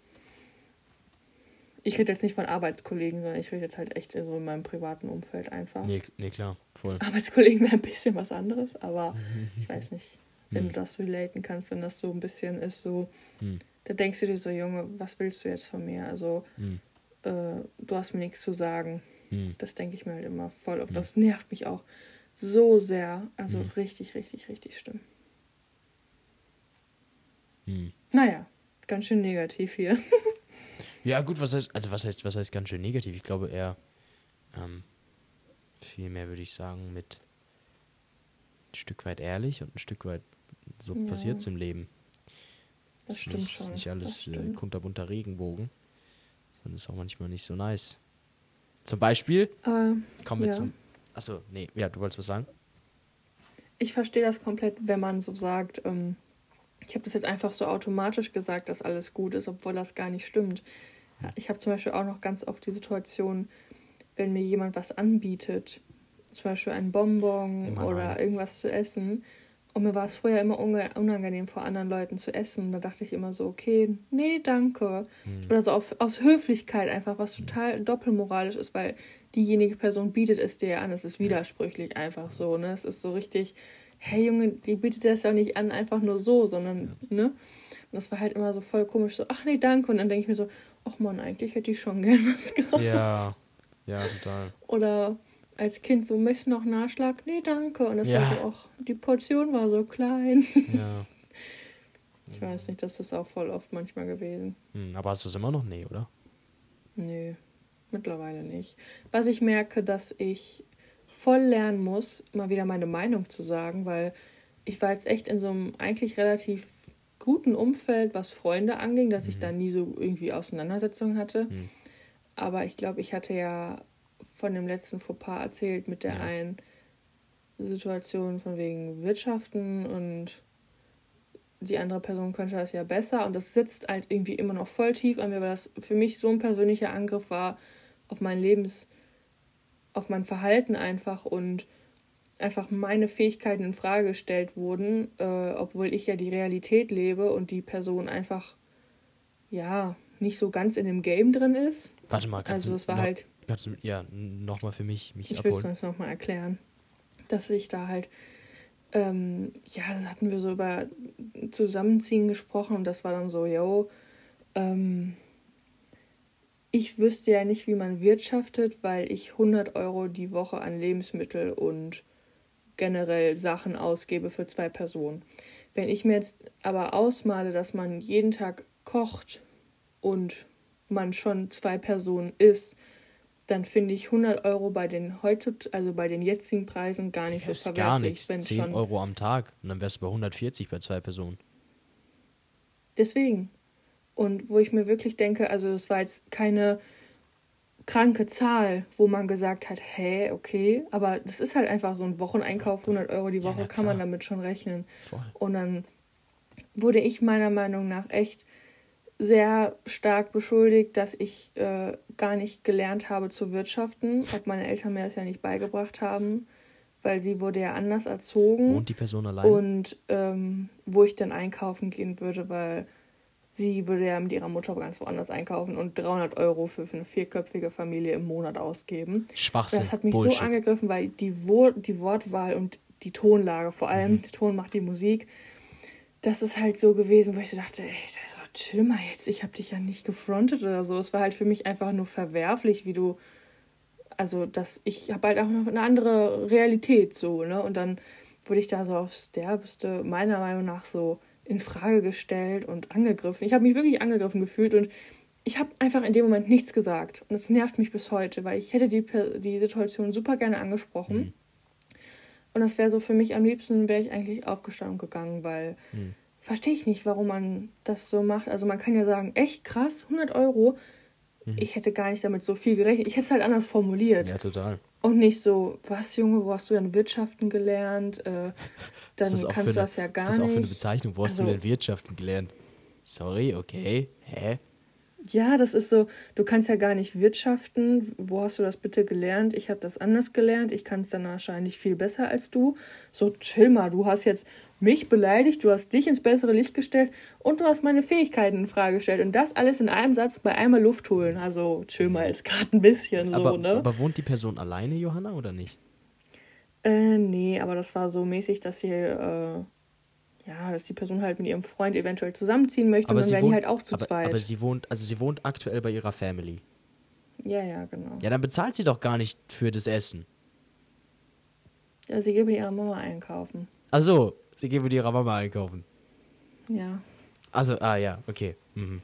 Ich rede jetzt nicht von Arbeitskollegen, sondern ich rede jetzt halt echt so in meinem privaten Umfeld einfach. Nee, nee, klar, voll. Arbeitskollegen wäre ein bisschen was anderes, aber ich weiß nicht, wenn Hm. du das relaten kannst, wenn das so ein bisschen ist, so, Hm. da denkst du dir so, Junge, was willst du jetzt von mir? Also, Hm. äh, du hast mir nichts zu sagen. Hm. Das denke ich mir halt immer voll auf. Mhm. Das nervt mich auch so sehr. Also Mhm. richtig, richtig, richtig schlimm. Hm. Naja, ganz schön negativ hier. Ja, gut, was heißt, also was heißt, was heißt ganz schön negativ? Ich glaube eher ähm, viel mehr, würde ich sagen, mit ein Stück weit ehrlich und ein Stück weit so Ja. passiert es im Leben. Das ist stimmt nicht, schon. Ist nicht alles äh, kunterbunter Regenbogen, sondern ist auch manchmal nicht so nice. Zum Beispiel, Aber kommen wir Ja. zum. Achso, nee, ja, du wolltest was sagen? ich verstehe das komplett, wenn man so sagt, ähm, ich habe das jetzt einfach so automatisch gesagt, dass alles gut ist, obwohl das gar nicht stimmt. Ja, Ich habe zum Beispiel auch noch ganz oft die Situation, wenn mir jemand was anbietet, zum Beispiel ein Bonbon Immer oder nein. irgendwas zu essen. Und mir war es vorher immer unangenehm, vor anderen Leuten zu essen. Da dachte ich immer so, okay, nee, danke. Hm. Oder so auf, aus Höflichkeit einfach, was total doppelmoralisch ist, weil diejenige Person bietet es dir ja an. Es ist widersprüchlich einfach so, ne? Es ist so richtig, hey Junge, die bietet das ja nicht an, einfach nur so, sondern, ne? Und das war halt immer so voll komisch, so, ach nee, danke. Und dann denke ich mir so, ach man, eigentlich hätte ich schon gern was gehabt. Ja, ja, total. Oder als Kind so, du noch Nachschlag? Nee, danke. Und das Ja. war so, ach, die Portion war so klein. Ja. Ich weiß nicht, das ist auch voll oft manchmal gewesen. Hm, aber hast du es immer noch? Nee, oder? Nö, mittlerweile nicht. Was ich merke, dass ich voll lernen muss, mal wieder meine Meinung zu sagen, weil ich war jetzt echt in so einem eigentlich relativ guten Umfeld, was Freunde anging, dass ich da nie so irgendwie Auseinandersetzungen hatte. Hm. Aber ich glaube, ich hatte ja von dem letzten Fauxpas erzählt mit der Ja. einen Situation von wegen Wirtschaften und die andere Person könnte das ja besser und das sitzt halt irgendwie immer noch voll tief an mir, weil das für mich so ein persönlicher Angriff war auf mein Lebens, auf mein Verhalten einfach und einfach meine Fähigkeiten in Frage gestellt wurden, äh, obwohl ich ja die Realität lebe und die Person einfach ja nicht so ganz in dem Game drin ist. Warte mal, kannst Also du. es war halt Kannst du, ja, nochmal für mich, mich ich will es abholen. uns nochmal erklären, dass ich da halt, ähm, ja, das hatten wir so über Zusammenziehen gesprochen und das war dann so, yo, ähm, ich wüsste ja nicht, wie man wirtschaftet, weil ich 100 Euro die Woche an Lebensmittel und generell Sachen ausgebe für zwei Personen. Wenn ich mir jetzt aber ausmale, dass man jeden Tag kocht und man schon zwei Personen ist, dann finde ich 100 Euro bei den heute, also bei den jetzigen Preisen gar nicht Das so ist gar verwerflich. nichts. wenn 10 schon Euro am Tag und dann wärst du bei 140 bei zwei Personen. Deswegen. Und wo ich mir wirklich denke, also es war jetzt keine kranke Zahl, wo man gesagt hat, hä, okay, aber das ist halt einfach so ein Wocheneinkauf, 100 Euro die Woche, ja, kann man damit schon rechnen. Voll. Und dann wurde ich meiner Meinung nach echt sehr stark beschuldigt, dass ich äh, gar nicht gelernt habe zu wirtschaften, ob meine Eltern mir das ja nicht beigebracht haben, weil sie wurde ja anders erzogen. Und die Person allein? Und ähm, wo ich dann einkaufen gehen würde, weil sie würde ja mit ihrer Mutter ganz woanders einkaufen und 300 Euro für, für eine vierköpfige Familie im Monat ausgeben. Schwachsinn. Das hat mich Bullshit. so angegriffen, weil die, Wo die Wortwahl und die Tonlage, vor allem mhm. der Ton macht die Musik, das ist halt so gewesen, wo ich so dachte, ey, so, chill mal jetzt, ich habe dich ja nicht gefrontet oder so. Es war halt für mich einfach nur verwerflich, wie du, also dass ich habe halt auch noch eine andere Realität so, ne? Und dann wurde ich da so aufs Derbeste meiner Meinung nach so in Frage gestellt und angegriffen. Ich habe mich wirklich angegriffen gefühlt und ich habe einfach in dem Moment nichts gesagt. Und es nervt mich bis heute, weil ich hätte die, die Situation super gerne angesprochen. Mhm. Und das wäre so für mich am liebsten, wäre ich eigentlich aufgestanden gegangen, weil mhm. Verstehe ich nicht, warum man das so macht. Also man kann ja sagen, echt krass, 100 Euro. Mhm. Ich hätte gar nicht damit so viel gerechnet. Ich hätte es halt anders formuliert. Ja, total. Und nicht so, was Junge, wo hast du denn Wirtschaften gelernt? Äh, dann kannst du das ja gar nicht. Was ist das auch für eine Bezeichnung? Wo hast also, du denn Wirtschaften gelernt? Sorry, okay, hä? Ja, das ist so, du kannst ja gar nicht wirtschaften. Wo hast du das bitte gelernt? Ich habe das anders gelernt. Ich kann es dann wahrscheinlich viel besser als du. So, chill mal, du hast jetzt mich beleidigt, du hast dich ins bessere Licht gestellt und du hast meine Fähigkeiten in Frage gestellt. Und das alles in einem Satz bei einmal Luft holen. Also chill mal, ist gerade ein bisschen so, aber, ne? Aber wohnt die Person alleine, Johanna, oder nicht? Äh, nee, aber das war so mäßig, dass sie, äh, ja, dass die Person halt mit ihrem Freund eventuell zusammenziehen möchte aber und dann werden wohnt, die halt auch zu aber, zweit. Aber sie wohnt, also sie wohnt aktuell bei ihrer Family. Ja, ja, genau. Ja, dann bezahlt sie doch gar nicht für das Essen. Ja, sie geht mit ihrer Mama einkaufen. Ach so, Sie gehen mit ihrer Mama einkaufen. Ja. Also, ah ja, okay. Mhm.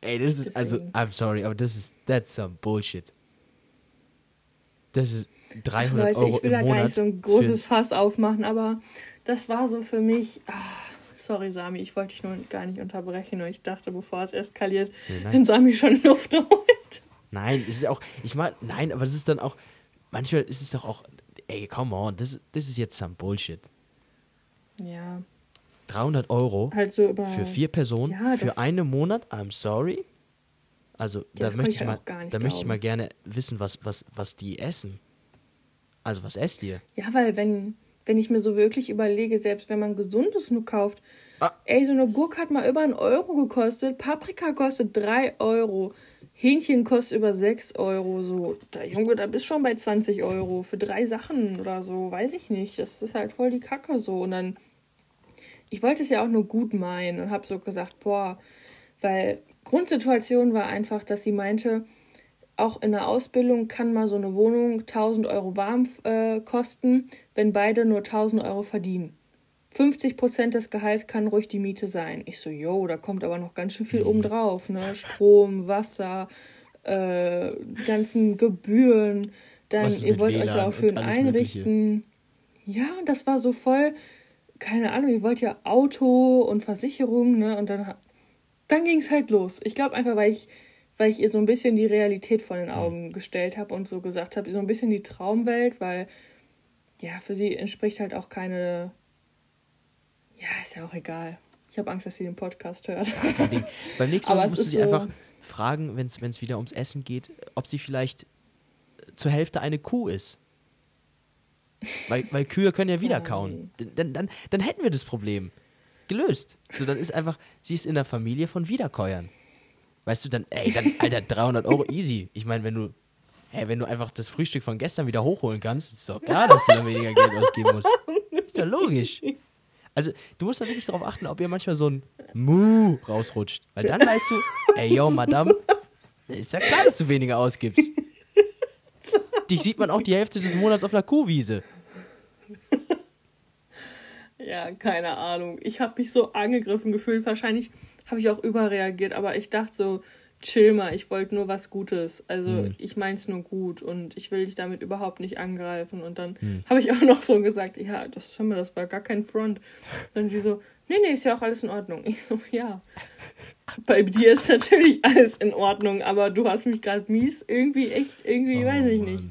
Ey, das ist, also, I'm sorry, aber das ist, that's some bullshit. Das ist 300 Leute, Euro ich will im da Monat. gar nicht so ein großes Fass aufmachen, aber das war so für mich. Ach, sorry, Sami, ich wollte dich nur gar nicht unterbrechen, nur ich dachte, bevor es eskaliert, nee, wenn Sami schon Luft holt. Nein, es ist auch, ich meine, nein, aber das ist dann auch, manchmal ist es doch auch, ey, come on, das, das ist jetzt some Bullshit. Ja. 300 Euro halt so für vier Personen ja, für einen Monat? I'm sorry. Also da möchte ich, halt mal, da möchte ich mal gerne wissen, was, was, was die essen. Also was esst ihr? Ja, weil wenn, wenn ich mir so wirklich überlege, selbst wenn man gesundes nur kauft, ah. ey, so eine Gurke hat mal über einen Euro gekostet, Paprika kostet drei Euro, Hähnchen kostet über sechs Euro, so, da Junge, da bist schon bei 20 Euro für drei Sachen oder so, weiß ich nicht. Das ist halt voll die Kacke so. Und dann ich wollte es ja auch nur gut meinen und habe so gesagt, boah, weil Grundsituation war einfach, dass sie meinte, auch in der Ausbildung kann mal so eine Wohnung 1000 Euro warm äh, kosten, wenn beide nur 1000 Euro verdienen. 50 Prozent des Gehalts kann ruhig die Miete sein. Ich so, yo, da kommt aber noch ganz schön viel mhm. obendrauf, ne? Strom, Wasser, äh, ganzen Gebühren. Dann, ihr wollt WLAN euch auch schön einrichten. Mögliche. Ja, und das war so voll keine Ahnung, ihr wollt ja Auto und Versicherung, ne? Und dann, dann ging es halt los. Ich glaube einfach, weil ich, weil ich ihr so ein bisschen die Realität vor den Augen gestellt habe und so gesagt habe, so ein bisschen die Traumwelt, weil ja, für sie entspricht halt auch keine. Ja, ist ja auch egal. Ich habe Angst, dass sie den Podcast hört. Beim nächsten Mal musst du sie so einfach fragen, wenn es wieder ums Essen geht, ob sie vielleicht zur Hälfte eine Kuh ist. Weil, weil Kühe können ja wieder kauen. Dann, dann, dann hätten wir das Problem gelöst. So, dann ist einfach, sie ist in der Familie von Wiederkäuern. Weißt du, dann, ey, dann, Alter, 300 Euro easy. Ich meine, wenn du, hey, wenn du einfach das Frühstück von gestern wieder hochholen kannst, ist doch klar, dass du da weniger Geld ausgeben musst. Ist ja logisch. Also, du musst da wirklich darauf achten, ob ihr manchmal so ein Mu rausrutscht. Weil dann weißt du, ey, yo, Madame, ist ja klar, dass du weniger ausgibst. Dich sieht man auch die Hälfte des Monats auf einer Kuhwiese. ja, keine Ahnung. Ich habe mich so angegriffen gefühlt. Wahrscheinlich habe ich auch überreagiert, aber ich dachte so, chill mal, ich wollte nur was Gutes. Also mhm. ich es nur gut und ich will dich damit überhaupt nicht angreifen. Und dann mhm. habe ich auch noch so gesagt, ja, das, das war gar kein Front. Und dann sie so, Nee, nee, ist ja auch alles in Ordnung. Ich so, ja. Bei dir ist natürlich alles in Ordnung, aber du hast mich gerade mies irgendwie echt, irgendwie, oh, weiß ich Mann. nicht.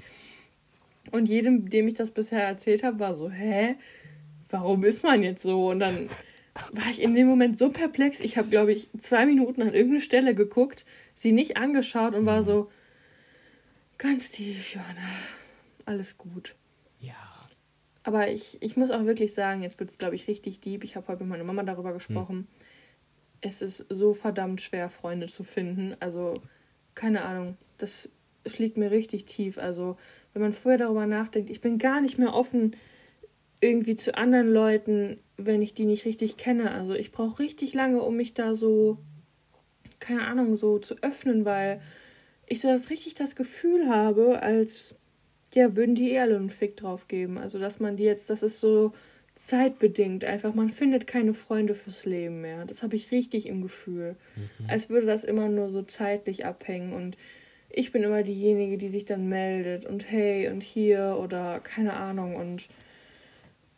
Und jedem, dem ich das bisher erzählt habe, war so, hä? Warum ist man jetzt so? Und dann war ich in dem Moment so perplex. Ich habe, glaube ich, zwei Minuten an irgendeine Stelle geguckt, sie nicht angeschaut und war mhm. so, ganz tief, Johanna, alles gut. Ja. Aber ich, ich muss auch wirklich sagen, jetzt wird es, glaube ich, richtig deep. Ich habe heute mit meiner Mama darüber gesprochen. Hm. Es ist so verdammt schwer, Freunde zu finden. Also, keine Ahnung, das schlägt mir richtig tief. Also, wenn man vorher darüber nachdenkt, ich bin gar nicht mehr offen irgendwie zu anderen Leuten, wenn ich die nicht richtig kenne. Also ich brauche richtig lange, um mich da so, keine Ahnung, so zu öffnen, weil ich so das richtig das Gefühl habe, als ja, würden die eh alle einen Fick drauf geben. Also dass man die jetzt, das ist so zeitbedingt einfach, man findet keine Freunde fürs Leben mehr. Das habe ich richtig im Gefühl. Mhm. Als würde das immer nur so zeitlich abhängen und ich bin immer diejenige, die sich dann meldet und hey und hier oder keine Ahnung und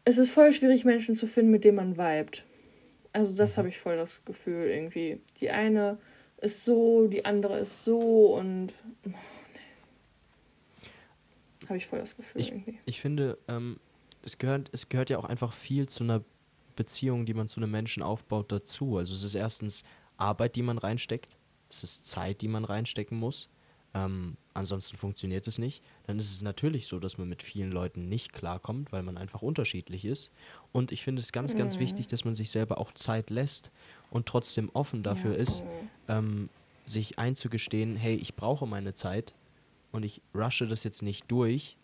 es ist voll schwierig, Menschen zu finden, mit denen man vibet. Also das mhm. habe ich voll das Gefühl irgendwie. Die eine ist so, die andere ist so und oh, nee. habe ich voll das Gefühl ich, irgendwie. Ich finde, ähm, es, gehört, es gehört ja auch einfach viel zu einer Beziehung, die man zu einem Menschen aufbaut, dazu. Also es ist erstens Arbeit, die man reinsteckt. Es ist Zeit, die man reinstecken muss. Ähm, ansonsten funktioniert es nicht. Dann ist es natürlich so, dass man mit vielen Leuten nicht klarkommt, weil man einfach unterschiedlich ist. Und ich finde es ganz, ganz mhm. wichtig, dass man sich selber auch Zeit lässt und trotzdem offen dafür ja. ist, ähm, sich einzugestehen, hey, ich brauche meine Zeit und ich rushe das jetzt nicht durch,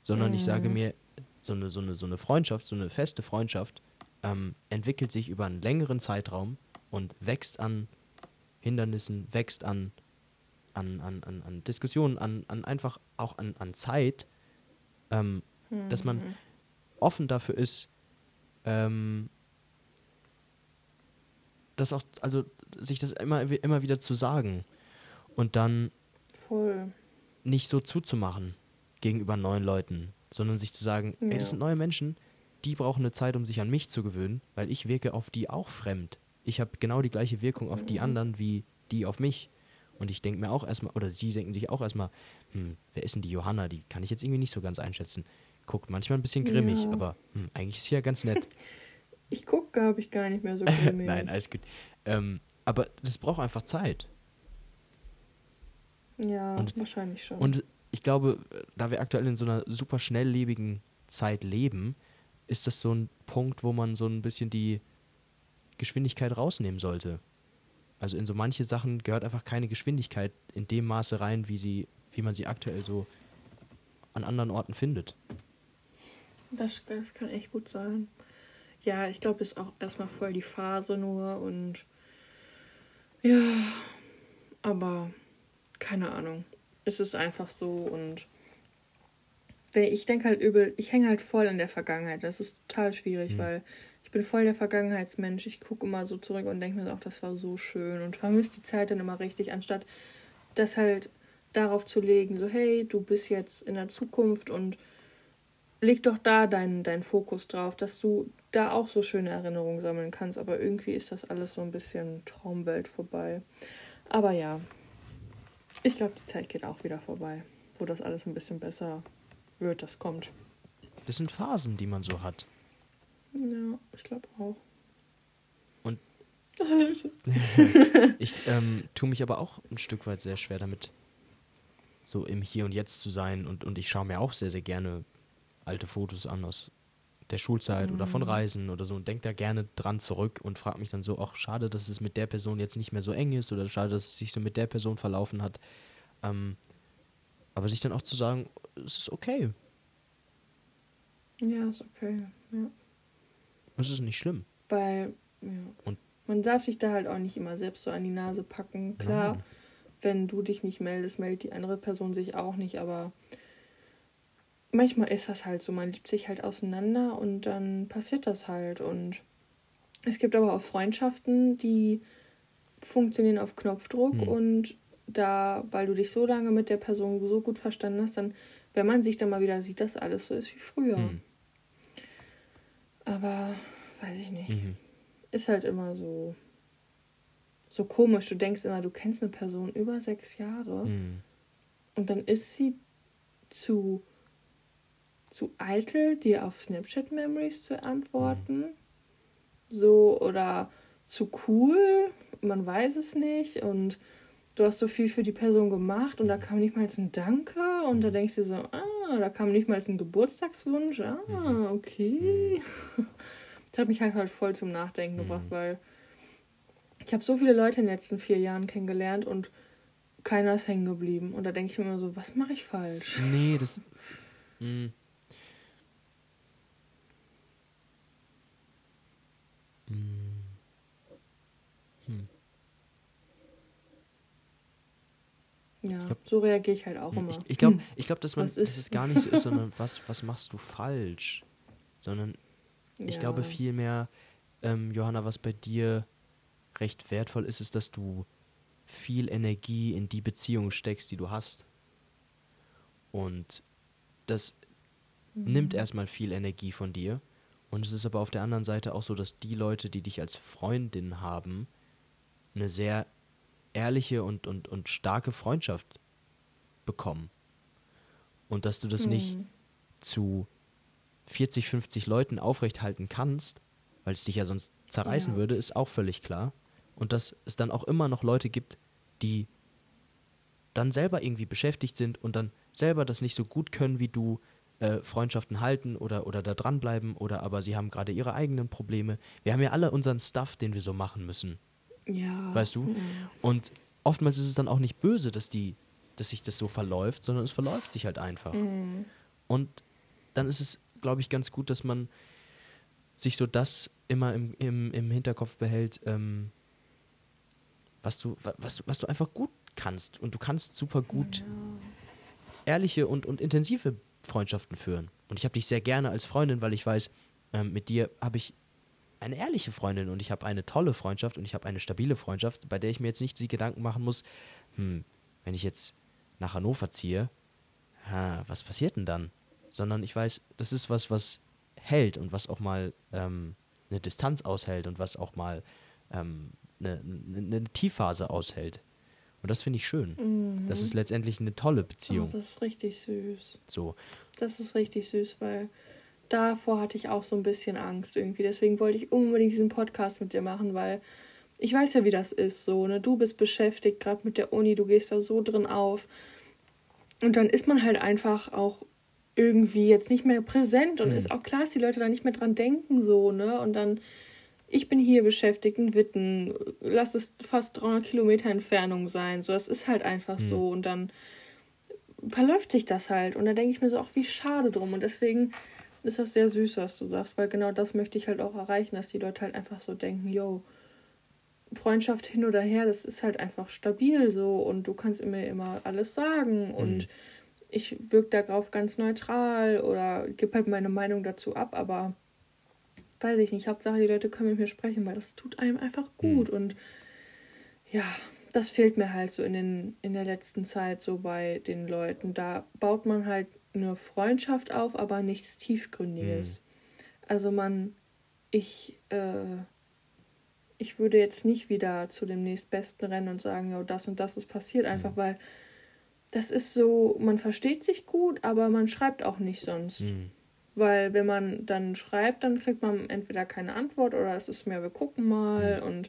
sondern mhm. ich sage mhm. mir, so eine, so, eine, so eine Freundschaft, so eine feste Freundschaft ähm, entwickelt sich über einen längeren Zeitraum und wächst an Hindernissen, wächst an an, an, an, an Diskussionen, an, an einfach auch an, an Zeit, ähm, mhm. dass man mhm. offen dafür ist, ähm, das auch, also sich das immer, immer wieder zu sagen und dann Voll. nicht so zuzumachen gegenüber neuen Leuten, sondern sich zu sagen, ja. ey, das sind neue Menschen, die brauchen eine Zeit, um sich an mich zu gewöhnen, weil ich wirke auf die auch fremd. Ich habe genau die gleiche Wirkung auf die mhm. anderen wie die auf mich. Und ich denke mir auch erstmal, oder sie denken sich auch erstmal, hm, wer ist denn die Johanna? Die kann ich jetzt irgendwie nicht so ganz einschätzen. Guckt manchmal ein bisschen grimmig, ja. aber hm, eigentlich ist sie ja ganz nett. ich gucke, glaube ich, gar nicht mehr so grimmig. Nein, alles gut. Ähm, aber das braucht einfach Zeit. Ja, und, wahrscheinlich schon. Und ich glaube, da wir aktuell in so einer super schnelllebigen Zeit leben, ist das so ein Punkt, wo man so ein bisschen die Geschwindigkeit rausnehmen sollte. Also in so manche Sachen gehört einfach keine Geschwindigkeit in dem Maße rein, wie sie, wie man sie aktuell so an anderen Orten findet. Das, das kann echt gut sein. Ja, ich glaube, es ist auch erstmal voll die Phase nur und ja, aber keine Ahnung. Es ist einfach so und ich denke halt übel, ich hänge halt voll in der Vergangenheit. Das ist total schwierig, mhm. weil ich bin voll der Vergangenheitsmensch. Ich gucke immer so zurück und denke mir auch, das war so schön und vermisse die Zeit dann immer richtig, anstatt das halt darauf zu legen, so hey, du bist jetzt in der Zukunft und leg doch da deinen dein Fokus drauf, dass du da auch so schöne Erinnerungen sammeln kannst. Aber irgendwie ist das alles so ein bisschen Traumwelt vorbei. Aber ja, ich glaube, die Zeit geht auch wieder vorbei, wo das alles ein bisschen besser wird, das kommt. Das sind Phasen, die man so hat. Ja, ich glaube auch. Und ich ähm, tue mich aber auch ein Stück weit sehr schwer damit, so im Hier und Jetzt zu sein. Und, und ich schaue mir auch sehr, sehr gerne alte Fotos an aus der Schulzeit mhm. oder von mhm. Reisen oder so und denke da gerne dran zurück und frage mich dann so, auch schade, dass es mit der Person jetzt nicht mehr so eng ist oder schade, dass es sich so mit der Person verlaufen hat. Ähm, aber sich dann auch zu sagen, es ist okay. Ja, ist okay, ja. Das ist nicht schlimm. Weil, ja. Und man darf sich da halt auch nicht immer selbst so an die Nase packen. Klar, Nein. wenn du dich nicht meldest, meldet die andere Person sich auch nicht, aber manchmal ist das halt so, man liebt sich halt auseinander und dann passiert das halt. Und es gibt aber auch Freundschaften, die funktionieren auf Knopfdruck hm. und da, weil du dich so lange mit der Person so gut verstanden hast, dann, wenn man sich dann mal wieder sieht, dass alles so ist wie früher. Hm. Aber weiß ich nicht. Mhm. Ist halt immer so, so komisch. Du denkst immer, du kennst eine Person über sechs Jahre Mhm. und dann ist sie zu, zu eitel, dir auf Snapchat Memories zu antworten. So, oder zu cool, man weiß es nicht und du hast so viel für die Person gemacht und da kam nicht mal ein Danke und da denkst du so, ah, da kam nicht mal ein Geburtstagswunsch, ah, okay. Das hat mich halt, halt voll zum Nachdenken gebracht, weil ich habe so viele Leute in den letzten vier Jahren kennengelernt und keiner ist hängen geblieben. Und da denke ich mir immer so, was mache ich falsch? Nee, das. Mhm. Ja, glaub- so reagiere ich halt auch immer. Ich, ich glaube, ich glaub, dass man, Was dass ist- es gar nicht so ist, sondern was, was machst du falsch? Sondern ich Ja. glaube vielmehr, ähm, Johanna, was bei dir recht wertvoll ist, ist, dass du viel Energie in die Beziehung steckst, die du hast. Und das Mhm. nimmt erstmal viel Energie von dir. Und es ist aber auf der anderen Seite auch so, dass die Leute, die dich als Freundin haben, eine sehr ehrliche und, und, und starke Freundschaft bekommen. Und dass du das nicht Mhm. zu 40, 50 Leuten aufrechthalten kannst, weil es dich ja sonst zerreißen Ja. würde, ist auch völlig klar. Und dass es dann auch immer noch Leute gibt, die dann selber irgendwie beschäftigt sind und dann selber das nicht so gut können wie du, äh, Freundschaften halten oder, oder da dranbleiben oder aber sie haben gerade ihre eigenen Probleme. Wir haben ja alle unseren Stuff, den wir so machen müssen, Ja. weißt du? Mhm. Und oftmals ist es dann auch nicht böse, dass die, dass sich das so verläuft, sondern es verläuft sich halt einfach. Mhm. Und dann ist es, glaube ich, ganz gut, dass man sich so das immer im, im, im Hinterkopf behält, ähm, was, du, wa- was, was du einfach gut kannst. Und du kannst super gut ehrliche und, und intensive Freundschaften führen. Und ich habe dich sehr gerne als Freundin, weil ich weiß, ähm, mit dir habe ich eine ehrliche Freundin und ich habe eine tolle Freundschaft und ich habe eine stabile Freundschaft, bei der ich mir jetzt nicht die Gedanken machen muss, hm, wenn ich jetzt nach Hannover ziehe, ha, was passiert denn dann? Sondern ich weiß, das ist was, was hält und was auch mal ähm, eine Distanz aushält und was auch mal ähm, eine, eine, eine Tiefphase aushält. Und das finde ich schön. Das ist letztendlich eine tolle Beziehung. das ist richtig süß. So. Das ist richtig süß, weil davor hatte ich auch so ein bisschen Angst irgendwie. Deswegen wollte ich unbedingt diesen Podcast mit dir machen, weil ich weiß ja, wie das ist. So, ne? Du bist beschäftigt, gerade mit der Uni, du gehst da so drin auf. Und dann ist man halt einfach auch irgendwie jetzt nicht mehr präsent und Mhm. ist auch klar, dass die Leute da nicht mehr dran denken, so, ne? Und dann, ich bin hier beschäftigt in Witten, lass es fast 300 Kilometer Entfernung sein, so, das ist halt einfach Mhm. so. Und dann verläuft sich das halt. Und da denke ich mir so, ach, wie schade drum. Und deswegen ist das sehr süß, was du sagst, weil genau das möchte ich halt auch erreichen, dass die Leute halt einfach so denken, yo, Freundschaft hin oder her, das ist halt einfach stabil so und du kannst mir immer alles sagen und ich wirke darauf ganz neutral oder gebe halt meine Meinung dazu ab, aber weiß ich nicht, Hauptsache die Leute können mit mir sprechen, weil das tut einem einfach gut und ja, das fehlt mir halt so in, den, in der letzten Zeit so bei den Leuten. Da baut man halt eine Freundschaft auf, aber nichts Tiefgründiges. Also man, ich, äh, ich würde jetzt nicht wieder zu dem nächstbesten rennen und sagen, ja, das und das ist passiert, einfach weil das ist so, man versteht sich gut, aber man schreibt auch nicht sonst. Hm. Weil wenn man dann schreibt, dann kriegt man entweder keine Antwort oder es ist mehr, wir gucken mal und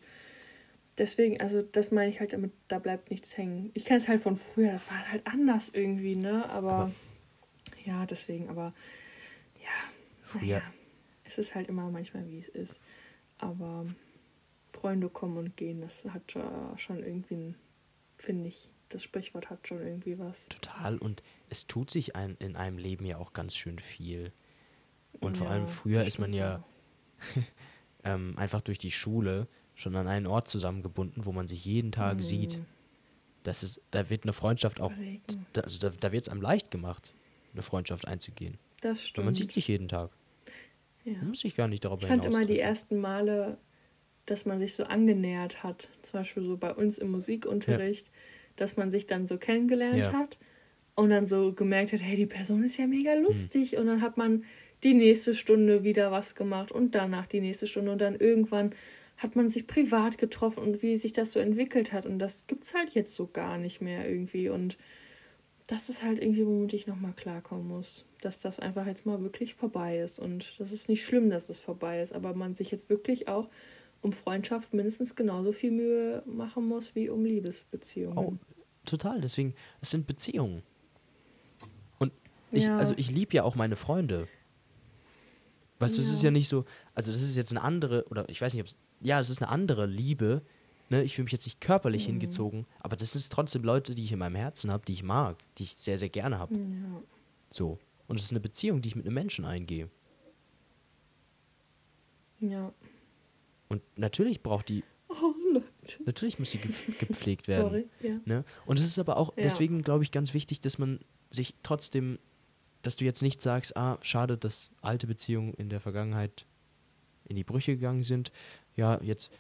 deswegen, also das meine ich halt damit, da bleibt nichts hängen. Ich kenne es halt von früher, das war halt anders irgendwie, ne? Aber, Aber- ja, deswegen, aber ja, Früher- naja, es ist halt immer manchmal, wie es ist. Aber Freunde kommen und gehen, das hat schon irgendwie, finde ich, das Sprichwort hat schon irgendwie was. Total. Und es tut sich ein, in einem Leben ja auch ganz schön viel. Und vor Ja, allem früher ist man ja ähm, einfach durch die Schule schon an einen Ort zusammengebunden, wo man sich jeden Tag Mhm. sieht. Das ist, da wird eine Freundschaft auch, da, also da, da wird es einem leicht gemacht, eine Freundschaft einzugehen. Das Weil stimmt. man sieht sich jeden Tag. ja. Man muss sich gar nicht darüber Ich fand immer die ersten Male, dass man sich so angenähert hat, zum Beispiel so bei uns im Musikunterricht, dass man sich dann so kennengelernt Ja. hat und dann so gemerkt hat, hey, die Person ist ja mega lustig und dann hat man die nächste Stunde wieder was gemacht und danach die nächste Stunde und dann irgendwann hat man sich privat getroffen und wie sich das so entwickelt hat und das gibt's halt jetzt so gar nicht mehr irgendwie und das ist halt irgendwie, womit ich nochmal klarkommen muss, dass das einfach jetzt mal wirklich vorbei ist und das ist nicht schlimm, dass es vorbei ist, aber man sich jetzt wirklich auch um Freundschaft mindestens genauso viel Mühe machen muss wie um Liebesbeziehungen. Oh, total. Deswegen, es sind Beziehungen. Und ich, Ja. also ich liebe ja auch meine Freunde. Weißt du, es ist Ja. ja nicht so, also das ist jetzt eine andere, oder ich weiß nicht, ob es, ja, es ist eine andere Liebe. Ne? Ich fühle mich jetzt nicht körperlich Mhm. hingezogen, aber das ist trotzdem Leute, die ich in meinem Herzen habe, die ich mag, die ich sehr, sehr gerne habe. Ja. So. Und es ist eine Beziehung, die ich mit einem Menschen eingehe. Ja. Und natürlich braucht die, Oh, Leute. natürlich muss sie ge gepflegt werden. Sorry. Ja. Ne? Und es ist aber auch Ja. deswegen, glaube ich, ganz wichtig, dass man sich trotzdem, dass du jetzt nicht sagst, ah, schade, dass alte Beziehungen in der Vergangenheit in die Brüche gegangen sind. Ja, jetzt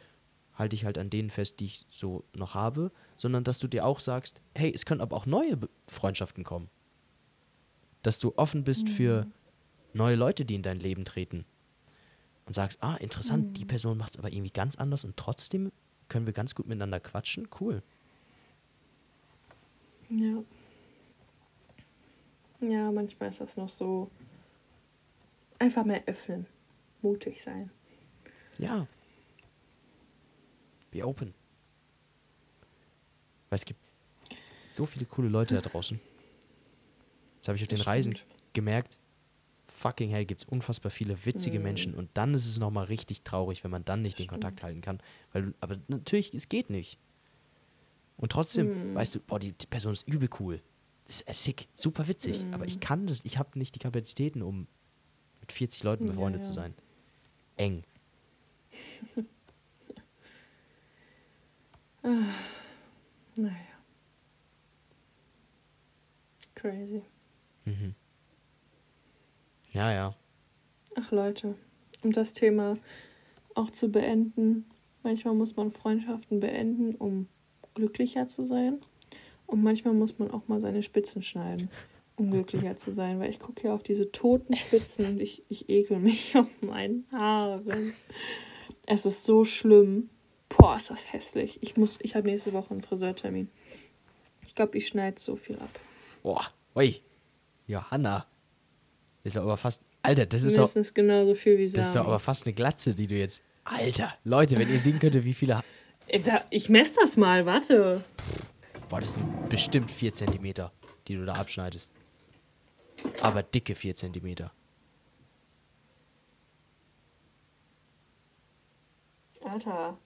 halte ich halt an denen fest, die ich so noch habe, sondern dass du dir auch sagst, hey, es können aber auch neue Freundschaften kommen. Dass du offen bist für neue Leute, die in dein Leben treten. Und sagst, ah, interessant, die Person macht es aber irgendwie ganz anders und trotzdem können wir ganz gut miteinander quatschen. Cool. Ja. Ja, manchmal ist das noch so. Einfach mehr öffnen. Mutig sein. Ja. Be open. Weil es gibt so viele coole Leute da draußen. Das habe ich auf den Reisen gemerkt. Fucking hell, gibt es unfassbar viele witzige Mhm. Menschen. Und dann ist es nochmal richtig traurig, wenn man dann nicht den Kontakt halten kann. Weil, aber natürlich, es geht nicht. Und trotzdem, Mhm. weißt du, boah, die, die Person ist übel cool. Das ist äh, sick, super witzig. Aber Mhm. ich kann das, ich habe nicht die Kapazitäten, um mit 40 Leuten Ja, befreundet ja. zu sein. Eng. Naja. Crazy. Mhm. Ja, ja. Ach Leute, um das Thema auch zu beenden, manchmal muss man Freundschaften beenden, um glücklicher zu sein. Und manchmal muss man auch mal seine Spitzen schneiden, um glücklicher zu sein. Weil ich gucke hier auf diese toten Spitzen und ich, ich ekel mich auf meinen Haaren. Es ist so schlimm. Boah, ist das hässlich. Ich muss, ich habe nächste Woche einen Friseurtermin. Ich glaube, ich schneide so viel ab. Boah, ui. Johanna. Ist doch aber fast. Alter, das ist doch, Mindestens genauso viel wie das ist doch aber fast eine Glatze, die du jetzt. Alter, Leute, wenn ihr sehen könntet, wie viele. Äh, Ich messe das mal, warte. Boah, das sind bestimmt 4 cm, die du da abschneidest. Aber dicke 4 cm. Alter,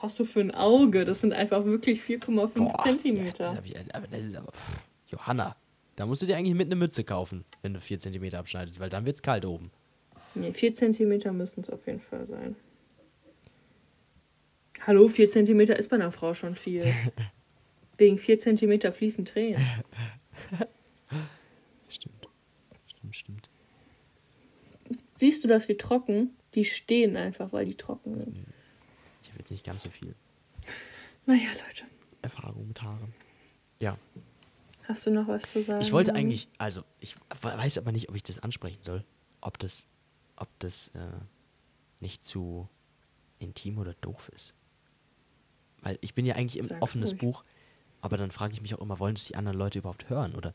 was hast du für ein Auge? Das sind einfach wirklich 4,5 Zentimeter. Ja, wie- aber das ist aber. Pff, Johanna, da musst du dir eigentlich mit einer Mütze kaufen, wenn du 4 cm abschneidest, weil dann wird's kalt oben. Nee, 4 Zentimeter müssen es auf jeden Fall sein. Hallo, 4 Zentimeter ist bei einer Frau schon viel. Wegen 4 Zentimeter fließen Tränen. Stimmt. Stimmt, stimmt. Siehst du das wie trocken? Die stehen einfach, weil die trocken sind. Habe jetzt nicht ganz so viel Naja, Leute, Erfahrung mit Haaren. Ja. hast du noch was zu sagen? Ich wollte eigentlich, also ich weiß aber nicht, ob ich das ansprechen soll. Ob das, ob das äh, nicht zu intim oder doof ist. Weil ich bin ja eigentlich ein Sag's offenes ruhig. Buch, aber dann frage ich mich auch immer, wollen das die anderen Leute überhaupt hören? Oder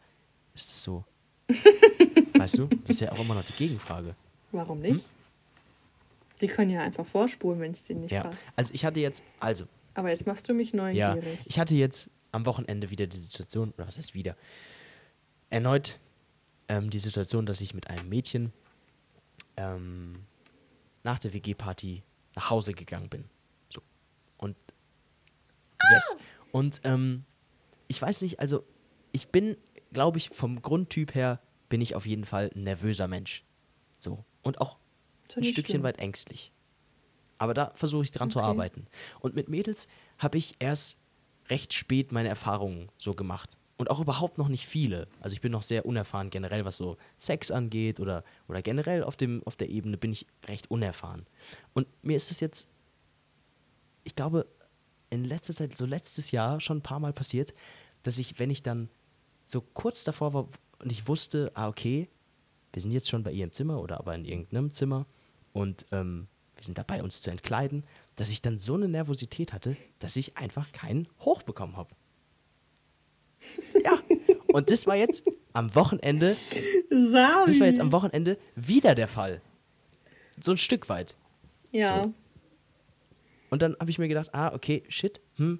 ist das so? weißt du? Das ist ja auch immer noch die Gegenfrage. Warum nicht? Die können ja einfach vorspulen, wenn es denen nicht Ja. passt. Also ich hatte jetzt, also, Aber jetzt machst du mich ja, neugierig. ich hatte jetzt am Wochenende wieder die Situation, oder was heißt wieder, erneut ähm, die Situation, dass ich mit einem Mädchen ähm, nach der WG-Party nach Hause gegangen bin. So. Und yes. Und ähm, ich weiß nicht, also ich bin, glaube ich, vom Grundtyp her bin ich auf jeden Fall ein nervöser Mensch. So. Und auch ein nicht Stückchen schlimm. weit ängstlich. Aber da versuche ich dran zu Okay. arbeiten. Und mit Mädels habe ich erst recht spät meine Erfahrungen so gemacht. Und auch überhaupt noch nicht viele. Also ich bin noch sehr unerfahren generell, was so Sex angeht oder, oder generell auf, dem, auf der Ebene bin ich recht unerfahren. Und mir ist das jetzt, ich glaube, in letzter Zeit, so letztes Jahr schon ein paar Mal passiert, dass ich, wenn ich dann so kurz davor war und ich wusste, ah, okay, wir sind jetzt schon bei ihr im Zimmer oder aber in irgendeinem Zimmer und ähm, wir sind dabei, uns zu entkleiden, dass ich dann so eine Nervosität hatte, dass ich einfach keinen Hoch bekommen habe. Ja, und das war jetzt am Wochenende, Sami. das war jetzt am Wochenende wieder der Fall. So ein Stück weit. Ja. So. Und dann habe ich mir gedacht, ah, okay, shit, hm.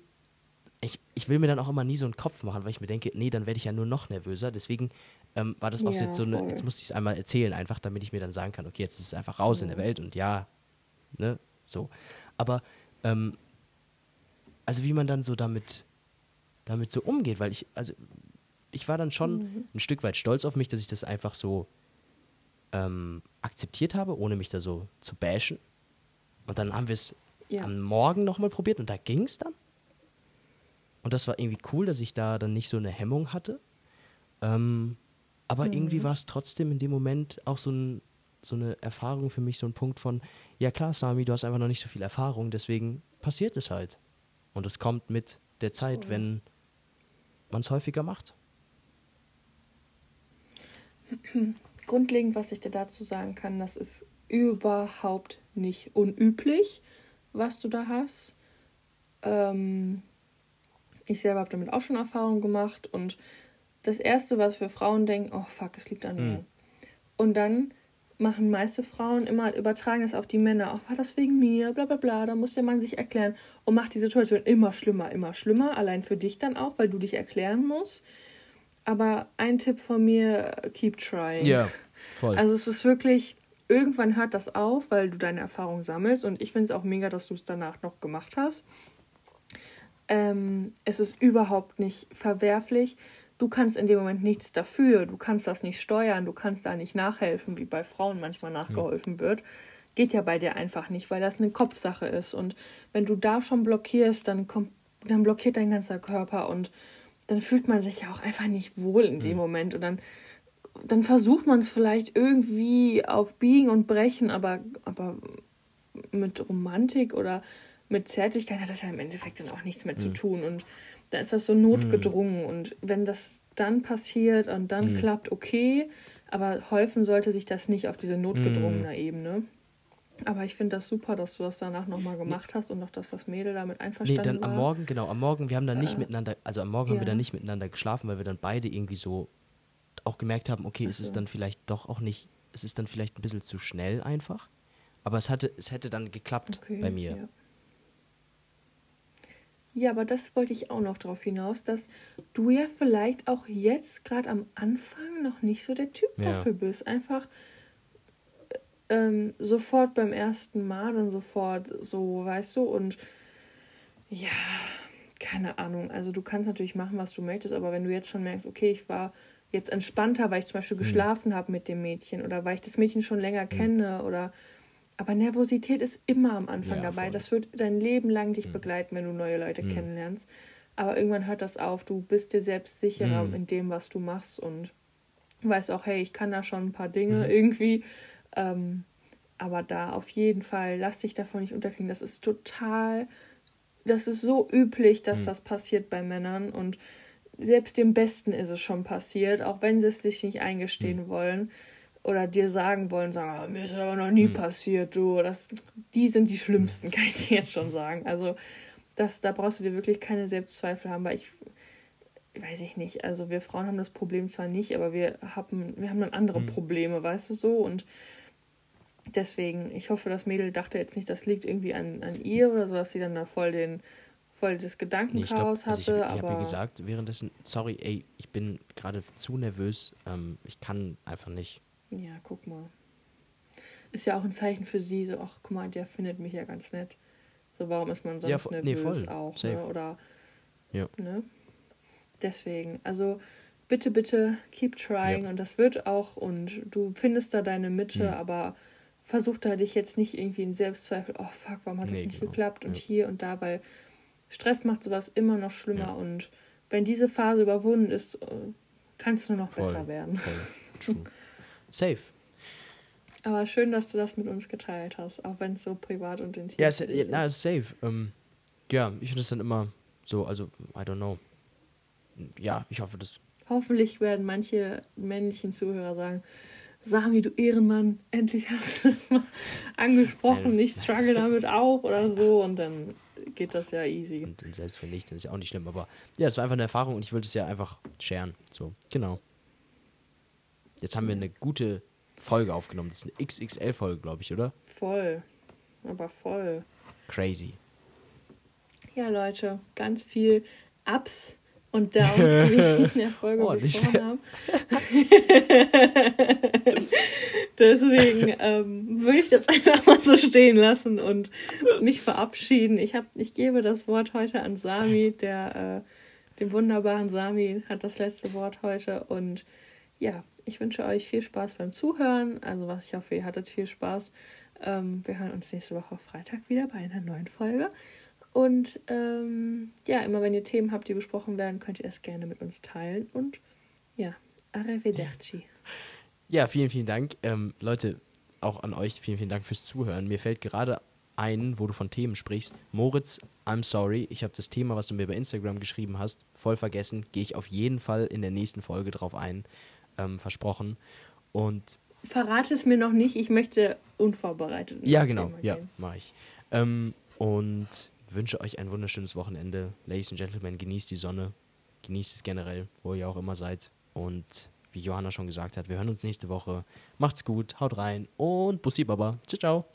Ich, ich will mir dann auch immer nie so einen Kopf machen, weil ich mir denke, nee, dann werde ich ja nur noch nervöser. Deswegen ähm, war das auch so Ja, jetzt so eine, jetzt musste ich es einmal erzählen, einfach damit ich mir dann sagen kann, okay, jetzt ist es einfach raus in der Welt und ja, ne, so. Aber, ähm, also wie man dann so damit, damit so umgeht, weil ich, also ich war dann schon Mhm. ein Stück weit stolz auf mich, dass ich das einfach so ähm, akzeptiert habe, ohne mich da so zu bashen. Und dann haben wir es Ja. am Morgen nochmal probiert und da ging es dann. Und das war irgendwie cool, dass ich da dann nicht so eine Hemmung hatte. Ähm, aber irgendwie war es trotzdem in dem Moment auch so, ein, so eine Erfahrung für mich, so ein Punkt von, ja klar, Sami, du hast einfach noch nicht so viel Erfahrung, deswegen passiert es halt. Und es kommt mit der Zeit, wenn man es häufiger macht. Grundlegend, was ich dir dazu sagen kann, das ist überhaupt nicht unüblich, was du da hast. Ähm, ich selber habe damit auch schon Erfahrung gemacht und das Erste, was für Frauen denken, oh fuck, es liegt an mir. Und dann machen meiste Frauen immer, übertragen es auf die Männer, oh, war das wegen mir, bla bla bla, da muss der Mann sich erklären und macht die Situation immer schlimmer, immer schlimmer, allein für dich dann auch, weil du dich erklären musst. Aber ein Tipp von mir, keep trying. voll. Also es ist wirklich, irgendwann hört das auf, weil du deine Erfahrung sammelst und ich finde es auch mega, dass du es danach noch gemacht hast. Ähm, es ist überhaupt nicht verwerflich. Du kannst in dem Moment nichts dafür. Du kannst das nicht steuern. Du kannst da nicht nachhelfen, wie bei Frauen manchmal nachgeholfen wird. Geht ja bei dir einfach nicht, weil das eine Kopfsache ist. Und wenn du da schon blockierst, dann kommt, dann blockiert dein ganzer Körper und dann fühlt man sich ja auch einfach nicht wohl in dem Moment. Und dann dann versucht man es vielleicht irgendwie auf Biegen und Brechen, aber, aber mit Romantik oder mit Zärtlichkeit hat das ja im Endeffekt dann auch nichts mehr zu tun. Und da ist das so notgedrungen. Und wenn das dann passiert und dann klappt, okay, aber häufen sollte sich das nicht auf diese notgedrungene Ebene. Aber ich finde das super, dass du das danach nochmal gemacht hast und auch, dass das Mädel damit Nee, einverstanden dann war. am Morgen, genau, am Morgen, wir haben dann nicht Äh, miteinander, also am Morgen haben wir ja. dann nicht miteinander geschlafen, weil wir dann beide irgendwie so auch gemerkt haben, okay, es ist so. dann vielleicht doch auch nicht, es ist dann vielleicht ein bisschen zu schnell einfach. Aber es hatte, es hätte dann geklappt Okay, bei mir. Ja. Ja, aber das wollte ich auch noch darauf hinaus, dass du ja vielleicht auch jetzt gerade am Anfang noch nicht so der Typ Ja. dafür bist. Einfach äh, ähm, sofort beim ersten Mal dann sofort so, weißt du, und ja, keine Ahnung. Also du kannst natürlich machen, was du möchtest, aber wenn du jetzt schon merkst, okay, ich war jetzt entspannter, weil ich zum Beispiel geschlafen habe mit dem Mädchen oder weil ich das Mädchen schon länger kenne oder aber Nervosität ist immer am Anfang Ja, dabei. voll. Das wird dein Leben lang dich begleiten, wenn du neue Leute kennenlernst. Aber irgendwann hört das auf. Du bist dir selbst sicherer Mhm. in dem, was du machst und weißt auch, hey, ich kann da schon ein paar Dinge Mhm. irgendwie. Ähm, aber da auf jeden Fall, lass dich davon nicht unterkriegen. Das ist total, das ist so üblich, dass Mhm. das passiert bei Männern und selbst dem Besten ist es schon passiert, auch wenn sie es sich nicht eingestehen Mhm. wollen oder dir sagen wollen, sagen, ah, mir ist das aber noch nie Mhm. passiert, du. Das, die sind die schlimmsten, kann ich dir jetzt schon sagen. Also das, da brauchst du dir wirklich keine Selbstzweifel haben, weil ich weiß ich nicht. Also wir Frauen haben das Problem zwar nicht, aber wir haben, wir haben dann andere Mhm. Probleme, weißt du so? Und deswegen, ich hoffe, das Mädel dachte jetzt nicht, das liegt irgendwie an, an ihr oder so, dass sie dann da voll den voll das Nee, ich Gedankenchaos glaub, also ich, hatte. ich aber habe ja gesagt, währenddessen, sorry, ey, ich bin gerade zu nervös, ähm, ich kann einfach nicht. Ja, guck mal. Ist ja auch ein Zeichen für sie, so, ach, guck mal, der findet mich ja ganz nett. So, warum ist man sonst Ja, vo- nee, nervös voll. auch, Safe. ne? Oder, Ja. ne? Deswegen, also bitte, bitte keep trying Ja. und das wird auch und du findest da deine Mitte, Mhm. aber versuch da dich jetzt nicht irgendwie in Selbstzweifel, oh fuck, warum hat das Nee, nicht genau. geklappt und Ja. hier und da, weil Stress macht sowas immer noch schlimmer Ja. und wenn diese Phase überwunden ist, äh, kann es nur noch Voll. besser werden. Voll. Safe. Aber schön, dass du das mit uns geteilt hast, auch wenn es so privat und intim Ja, dich ja na, ist. safe. Ähm, ja, ich finde es dann immer so, also, I don't know. Ja, ich hoffe, das. Hoffentlich werden manche männlichen Zuhörer sagen, Sami, du Ehrenmann, endlich hast du das mal angesprochen, ich struggle damit auch oder so und dann geht das ja easy. Und, und selbst wenn nicht, dann ist ja auch nicht schlimm. Aber ja, es war einfach eine Erfahrung und ich wollte es ja einfach sharen. So, genau. Jetzt haben wir eine gute Folge aufgenommen. Das ist eine XXL-Folge, glaube ich, oder? Voll. Aber voll. Crazy. Ja, Leute, ganz viel Ups und Downs, wie wir in der Folge Oh, besprochen haben. Deswegen ähm, würde ich das einfach mal so stehen lassen und mich verabschieden. Ich, hab, ich gebe das Wort heute an Sami, der, äh, dem wunderbaren Sami hat das letzte Wort heute. Und ja, ich wünsche euch viel Spaß beim Zuhören. Also was ich hoffe, ihr hattet viel Spaß. Ähm, wir hören uns nächste Woche Freitag wieder bei einer neuen Folge. Und ähm, ja, immer wenn ihr Themen habt, die besprochen werden, könnt ihr es gerne mit uns teilen. Und ja, arrivederci. Ja, vielen, vielen Dank. Ähm, Leute, auch an euch vielen, vielen Dank fürs Zuhören. Mir fällt gerade ein, wo du von Themen sprichst. Moritz, I'm sorry. Ich habe das Thema, was du mir bei Instagram geschrieben hast, voll vergessen. Gehe ich auf jeden Fall in der nächsten Folge drauf ein. Ähm, versprochen. Und Verrate es mir noch nicht, ich möchte unvorbereitet. Ja, genau. Ja, mache ich. Ähm, und wünsche euch ein wunderschönes Wochenende. Ladies and Gentlemen, genießt die Sonne. Genießt es generell, wo ihr auch immer seid. Und wie Johanna schon gesagt hat, wir hören uns nächste Woche. Macht's gut, haut rein und Bussi Baba. Ciao, ciao.